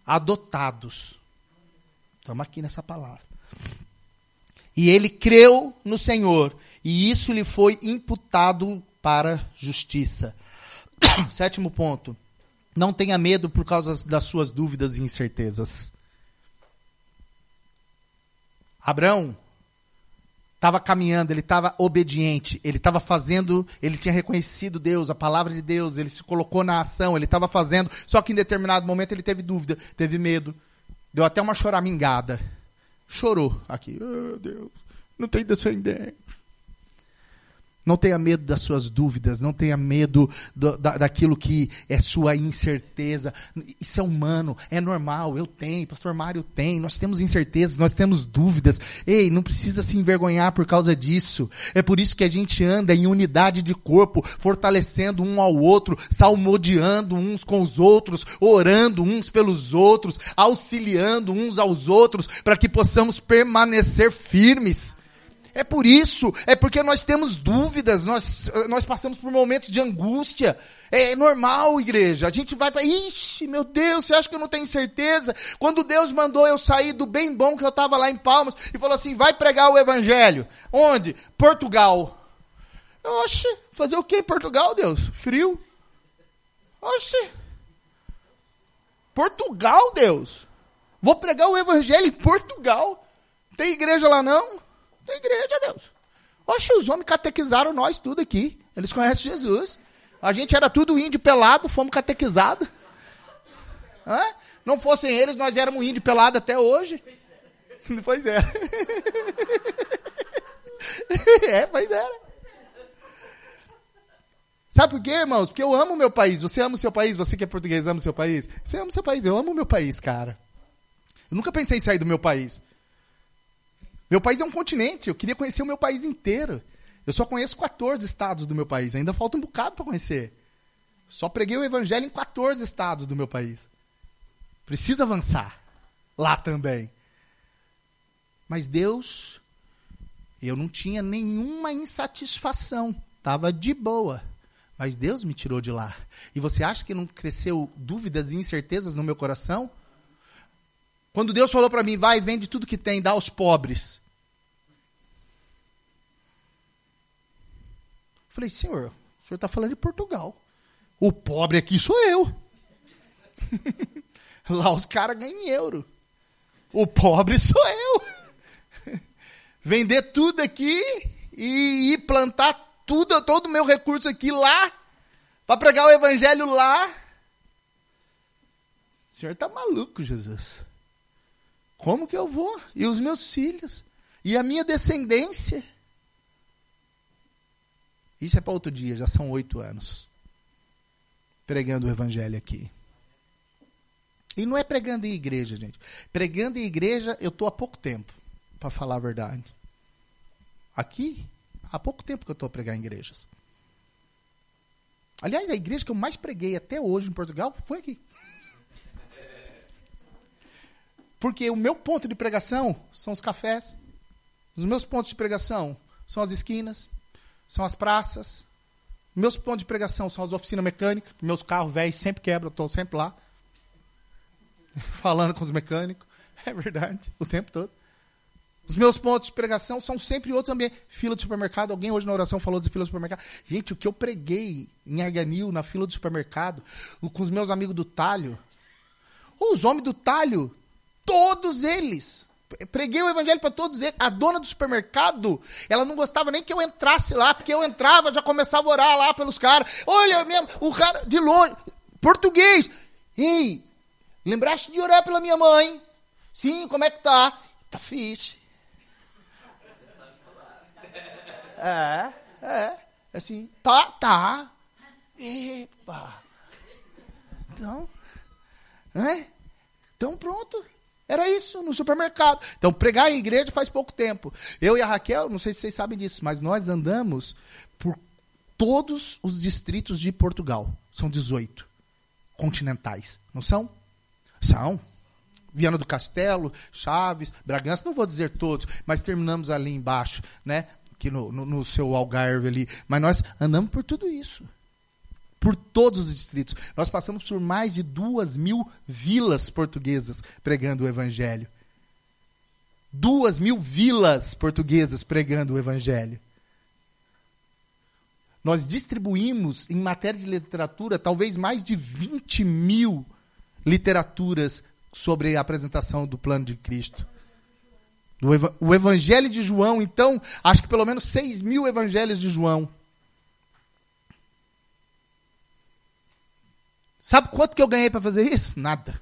B: adotados. Estamos aqui nessa palavra. E ele creu no Senhor, e isso lhe foi imputado para justiça. (coughs) Sétimo ponto. Não tenha medo por causa das suas dúvidas e incertezas. Abraão estava caminhando, ele estava obediente, ele estava fazendo, ele tinha reconhecido Deus, a palavra de Deus, ele se colocou na ação, ele estava fazendo, só que em determinado momento ele teve dúvida, teve medo, deu até uma choramingada. Chorou aqui, oh, Deus, não tem descendente. Não tenha medo das suas dúvidas, não tenha medo do, da, daquilo que é sua incerteza. Isso é humano, é normal, eu tenho, pastor Mário tem, nós temos incertezas, nós temos dúvidas. Ei, não precisa se envergonhar por causa disso. É por isso que a gente anda em unidade de corpo, fortalecendo um ao outro, salmodiando uns com os outros, orando uns pelos outros, auxiliando uns aos outros, para que possamos permanecer firmes. É por isso, é porque nós temos dúvidas, nós, nós passamos por momentos de angústia. É normal, igreja. A gente vai para, ixi, meu Deus, você acha que eu não tenho certeza? Quando Deus mandou eu sair do bem bom que eu estava lá em Palmas e falou assim: vai pregar o evangelho. Onde? Portugal. Oxe, fazer o que em Portugal, Deus? Frio? Oxe. Portugal, Deus. Vou pregar o evangelho em Portugal. Tem igreja lá não? Da igreja, Deus. Oxe, os homens catequizaram nós tudo aqui. Eles conhecem Jesus. A gente era tudo índio pelado, fomos catequizados. Hã? Não fossem eles, nós éramos índio pelado até hoje. (laughs) Pois é. (laughs) é, pois era. Sabe por quê, irmãos? Porque eu amo meu país. Você ama o seu país? Você que é português ama o seu país? Você ama o seu país. Eu amo o meu país, cara. Eu nunca pensei em sair do meu país. Meu país é um continente, eu queria conhecer o meu país inteiro. Eu só conheço 14 estados do meu país, ainda falta um bocado para conhecer. Só preguei o evangelho em 14 estados do meu país. Precisa avançar lá também. Mas Deus, eu não tinha nenhuma insatisfação, estava de boa. Mas Deus me tirou de lá. E você acha que não cresceu dúvidas e incertezas no meu coração? Quando Deus falou para mim, vai, vende tudo que tem, dá aos pobres. Falei, senhor, o senhor está falando de Portugal. O pobre aqui sou eu. (laughs) Lá os caras ganham em euro. O pobre sou eu. (laughs) Vender tudo aqui e ir plantar tudo, todo o meu recurso aqui lá, para pregar o evangelho lá. O senhor está maluco, Jesus. Como que eu vou? E os meus filhos? E a minha descendência? Isso é para outro dia, já são oito anos. Pregando o evangelho aqui. E não é pregando em igreja, gente. Pregando em igreja, eu estou há pouco tempo, para falar a verdade. Aqui, há pouco tempo que eu estou a pregar em igrejas. Aliás, a igreja que eu mais preguei até hoje em Portugal foi aqui. Porque o meu ponto de pregação são os cafés. Os meus pontos de pregação são as esquinas, são as praças. Meus pontos de pregação são as oficinas mecânicas. Meus carros velhos sempre quebram, eu estou sempre lá. (laughs) Falando com os mecânicos. (laughs) É verdade, o tempo todo. Os meus pontos de pregação são sempre outros ambientes. Fila de supermercado. Alguém hoje na oração falou de fila de supermercado. Gente, o que eu preguei em Arganil, na fila do supermercado, com os meus amigos do talho. Os homens do talho Todos eles. Preguei o evangelho para todos eles. A dona do supermercado, ela não gostava nem que eu entrasse lá, porque eu entrava, já começava a orar lá pelos caras. Olha mesmo, o cara de longe, português. Ei, lembraste de orar pela minha mãe? Sim, como é que tá? Tá fixe. É, é, assim, tá, tá. Epa. Então, é? Então pronto. Era isso, no supermercado. Então, pregar em igreja faz pouco tempo. Eu e a Raquel, não sei se vocês sabem disso, mas nós andamos por todos os distritos de Portugal. São 18 continentais. Não são? São. Viana do Castelo, Chaves, Bragança, não vou dizer todos, mas terminamos ali embaixo, né? Aqui no, no, no seu Algarve ali. Mas nós andamos por tudo isso por todos os distritos. Nós passamos por mais de duas mil vilas portuguesas pregando o Evangelho. Duas mil vilas portuguesas pregando o Evangelho. Nós distribuímos, em matéria de literatura, talvez mais de 20 mil literaturas sobre a apresentação do plano de Cristo. O Evangelho de João, então, acho que pelo menos 6 mil evangelhos de João. Sabe quanto que eu ganhei para fazer isso? Nada.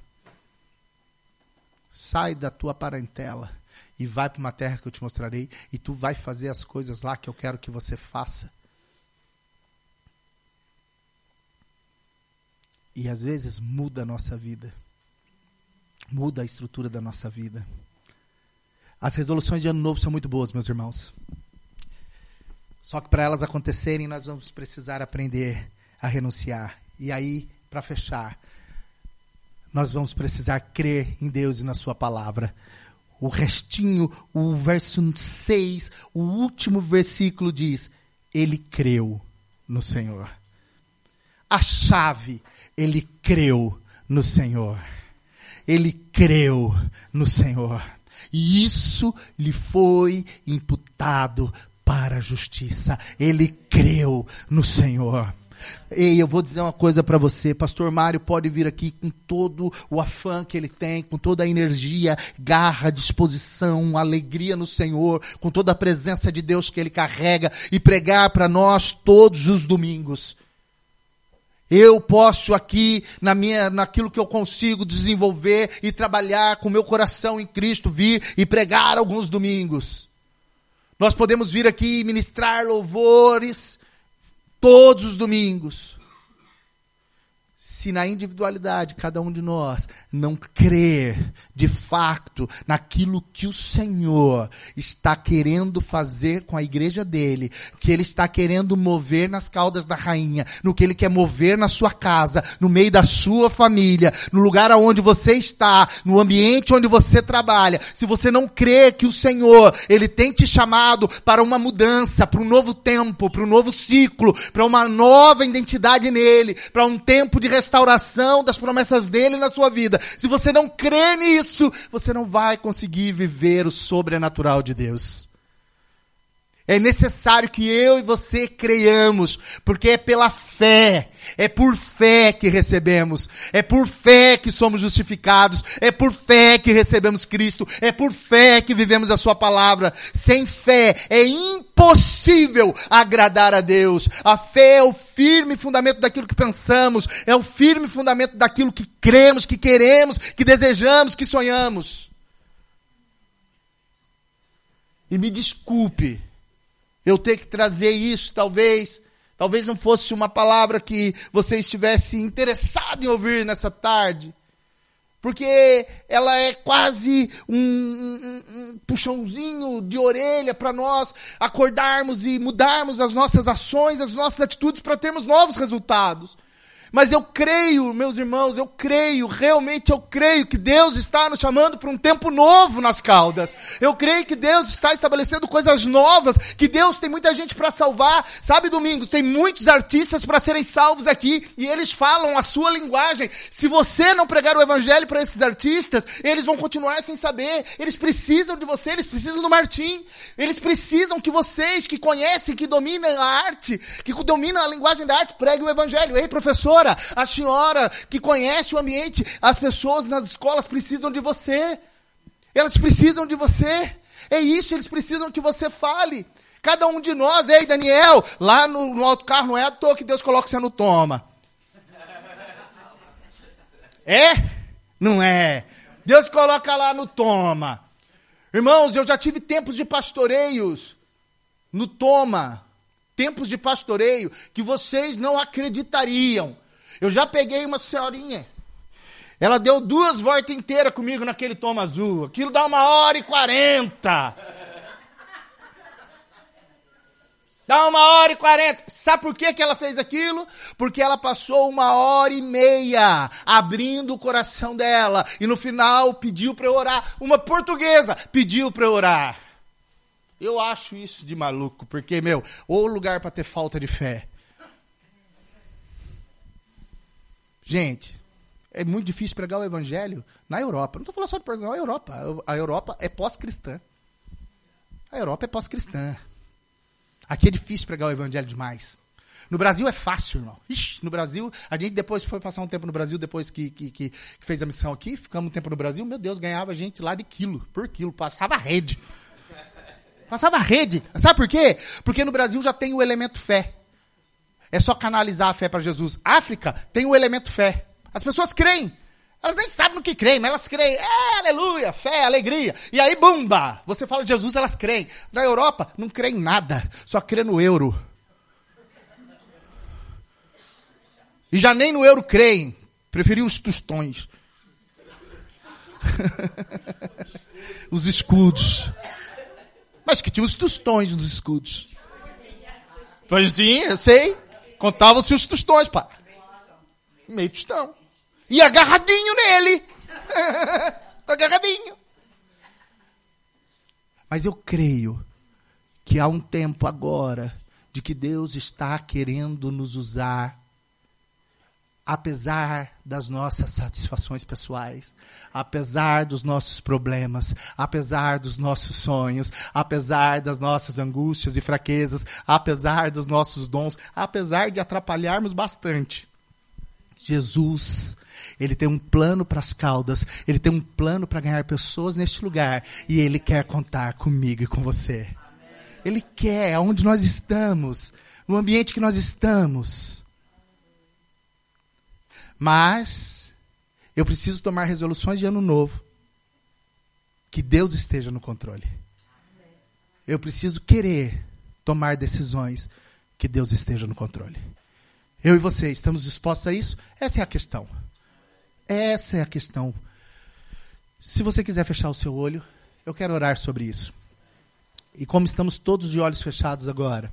B: Sai da tua parentela e vai para uma terra que eu te mostrarei e tu vai fazer as coisas lá que eu quero que você faça. E às vezes muda a nossa vida. Muda a estrutura da nossa vida. As resoluções de ano novo são muito boas, meus irmãos. Só que para elas acontecerem, nós vamos precisar aprender a renunciar. E aí para fechar, nós vamos precisar crer em Deus e na Sua palavra. O restinho, o verso 6, o último versículo diz: Ele creu no Senhor. A chave, ele creu no Senhor. Ele creu no Senhor. E isso lhe foi imputado para a justiça. Ele creu no Senhor. Ei, eu vou dizer uma coisa para você. Pastor Mário pode vir aqui com todo o afã que ele tem, com toda a energia, garra, disposição, alegria no Senhor, com toda a presença de Deus que ele carrega e pregar para nós todos os domingos. Eu posso aqui, na minha, naquilo que eu consigo desenvolver e trabalhar com meu coração em Cristo, vir e pregar alguns domingos. Nós podemos vir aqui ministrar louvores, todos os domingos. Se na individualidade cada um de nós não crer de fato naquilo que o Senhor está querendo fazer com a igreja dele, que ele está querendo mover nas caudas da rainha, no que ele quer mover na sua casa, no meio da sua família, no lugar aonde você está, no ambiente onde você trabalha, se você não crê que o Senhor, ele tem te chamado para uma mudança, para um novo tempo, para um novo ciclo, para uma nova identidade nele, para um tempo de restauração das promessas dele na sua vida. Se você não crê nisso, você não vai conseguir viver o sobrenatural de Deus. É necessário que eu e você creiamos, porque é pela fé, é por fé que recebemos, é por fé que somos justificados, é por fé que recebemos Cristo, é por fé que vivemos a Sua palavra. Sem fé é impossível agradar a Deus. A fé é o firme fundamento daquilo que pensamos, é o firme fundamento daquilo que cremos, que queremos, que desejamos, que sonhamos. E me desculpe, eu ter que trazer isso, talvez, talvez não fosse uma palavra que você estivesse interessado em ouvir nessa tarde, porque ela é quase um, um, um puxãozinho de orelha para nós acordarmos e mudarmos as nossas ações, as nossas atitudes para termos novos resultados. Mas eu creio, meus irmãos, eu creio, realmente eu creio que Deus está nos chamando para um tempo novo nas caldas. Eu creio que Deus está estabelecendo coisas novas, que Deus tem muita gente para salvar. Sabe, domingo, tem muitos artistas para serem salvos aqui e eles falam a sua linguagem. Se você não pregar o evangelho para esses artistas, eles vão continuar sem saber. Eles precisam de você, eles precisam do Martim. Eles precisam que vocês que conhecem, que dominam a arte, que dominam a linguagem da arte, preguem o evangelho. Ei, professor, senhora, a senhora que conhece o ambiente, as pessoas nas escolas precisam de você. Elas precisam de você. É isso, eles precisam que você fale. Cada um de nós, ei Daniel, lá no, no alto carro não é à toa que Deus coloca você no toma. É? Não é. Deus coloca lá no toma. Irmãos, eu já tive tempos de pastoreios no toma. Tempos de pastoreio que vocês não acreditariam. Eu já peguei uma senhorinha. Ela deu duas voltas inteiras comigo naquele toma azul. Aquilo dá uma hora e quarenta. Dá uma hora e quarenta. Sabe por que, que ela fez aquilo? Porque ela passou uma hora e meia abrindo o coração dela. E no final pediu para eu orar. Uma portuguesa pediu para eu orar. Eu acho isso de maluco, porque, meu, ou lugar para ter falta de fé. Gente, é muito difícil pregar o evangelho na Europa. Não estou falando só de pregar a Europa. A Europa é pós-cristã. A Europa é pós-cristã. Aqui é difícil pregar o evangelho demais. No Brasil é fácil, irmão. Ixi, no Brasil, a gente depois foi passar um tempo no Brasil, depois que, que, que fez a missão aqui, ficamos um tempo no Brasil, meu Deus, ganhava gente lá de quilo, por quilo, passava rede. Passava rede. Sabe por quê? Porque no Brasil já tem o elemento fé. É só canalizar a fé para Jesus. África tem o elemento fé. As pessoas creem. Elas nem sabem no que creem, mas elas creem. É, aleluia, fé, alegria. E aí, bumba! Você fala de Jesus, elas creem. Na Europa, não creem nada. Só crê no euro. E já nem no euro creem. Preferiam os tostões. (laughs) os escudos. Mas que tinha os tostões nos escudos. Pois tinha, sei. Contavam-se os tostões, pá. Meio tostão. E agarradinho nele. (laughs) agarradinho. Mas eu creio que há um tempo agora de que Deus está querendo nos usar apesar das nossas satisfações pessoais, apesar dos nossos problemas, apesar dos nossos sonhos, apesar das nossas angústias e fraquezas, apesar dos nossos dons, apesar de atrapalharmos bastante. Jesus, ele tem um plano para as caudas, ele tem um plano para ganhar pessoas neste lugar e ele quer contar comigo e com você. Ele quer, aonde nós estamos, no ambiente que nós estamos. Mas eu preciso tomar resoluções de ano novo. Que Deus esteja no controle. Eu preciso querer tomar decisões que Deus esteja no controle. Eu e você estamos dispostos a isso? Essa é a questão. Essa é a questão. Se você quiser fechar o seu olho, eu quero orar sobre isso. E como estamos todos de olhos fechados agora,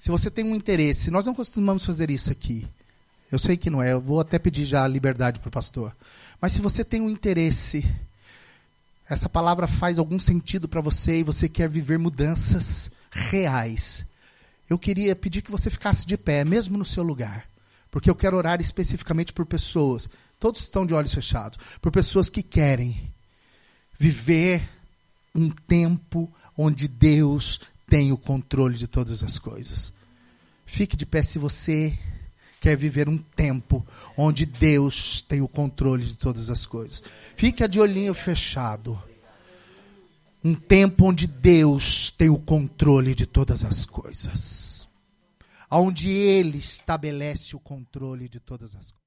B: se você tem um interesse, nós não costumamos fazer isso aqui. Eu sei que não é, eu vou até pedir já liberdade para o pastor. Mas se você tem um interesse, essa palavra faz algum sentido para você e você quer viver mudanças reais, eu queria pedir que você ficasse de pé, mesmo no seu lugar. Porque eu quero orar especificamente por pessoas, todos estão de olhos fechados, por pessoas que querem viver um tempo onde Deus tem o controle de todas as coisas. Fique de pé se você quer viver um tempo onde Deus tem o controle de todas as coisas. Fique de olhinho fechado. Um tempo onde Deus tem o controle de todas as coisas. Onde Ele estabelece o controle de todas as coisas.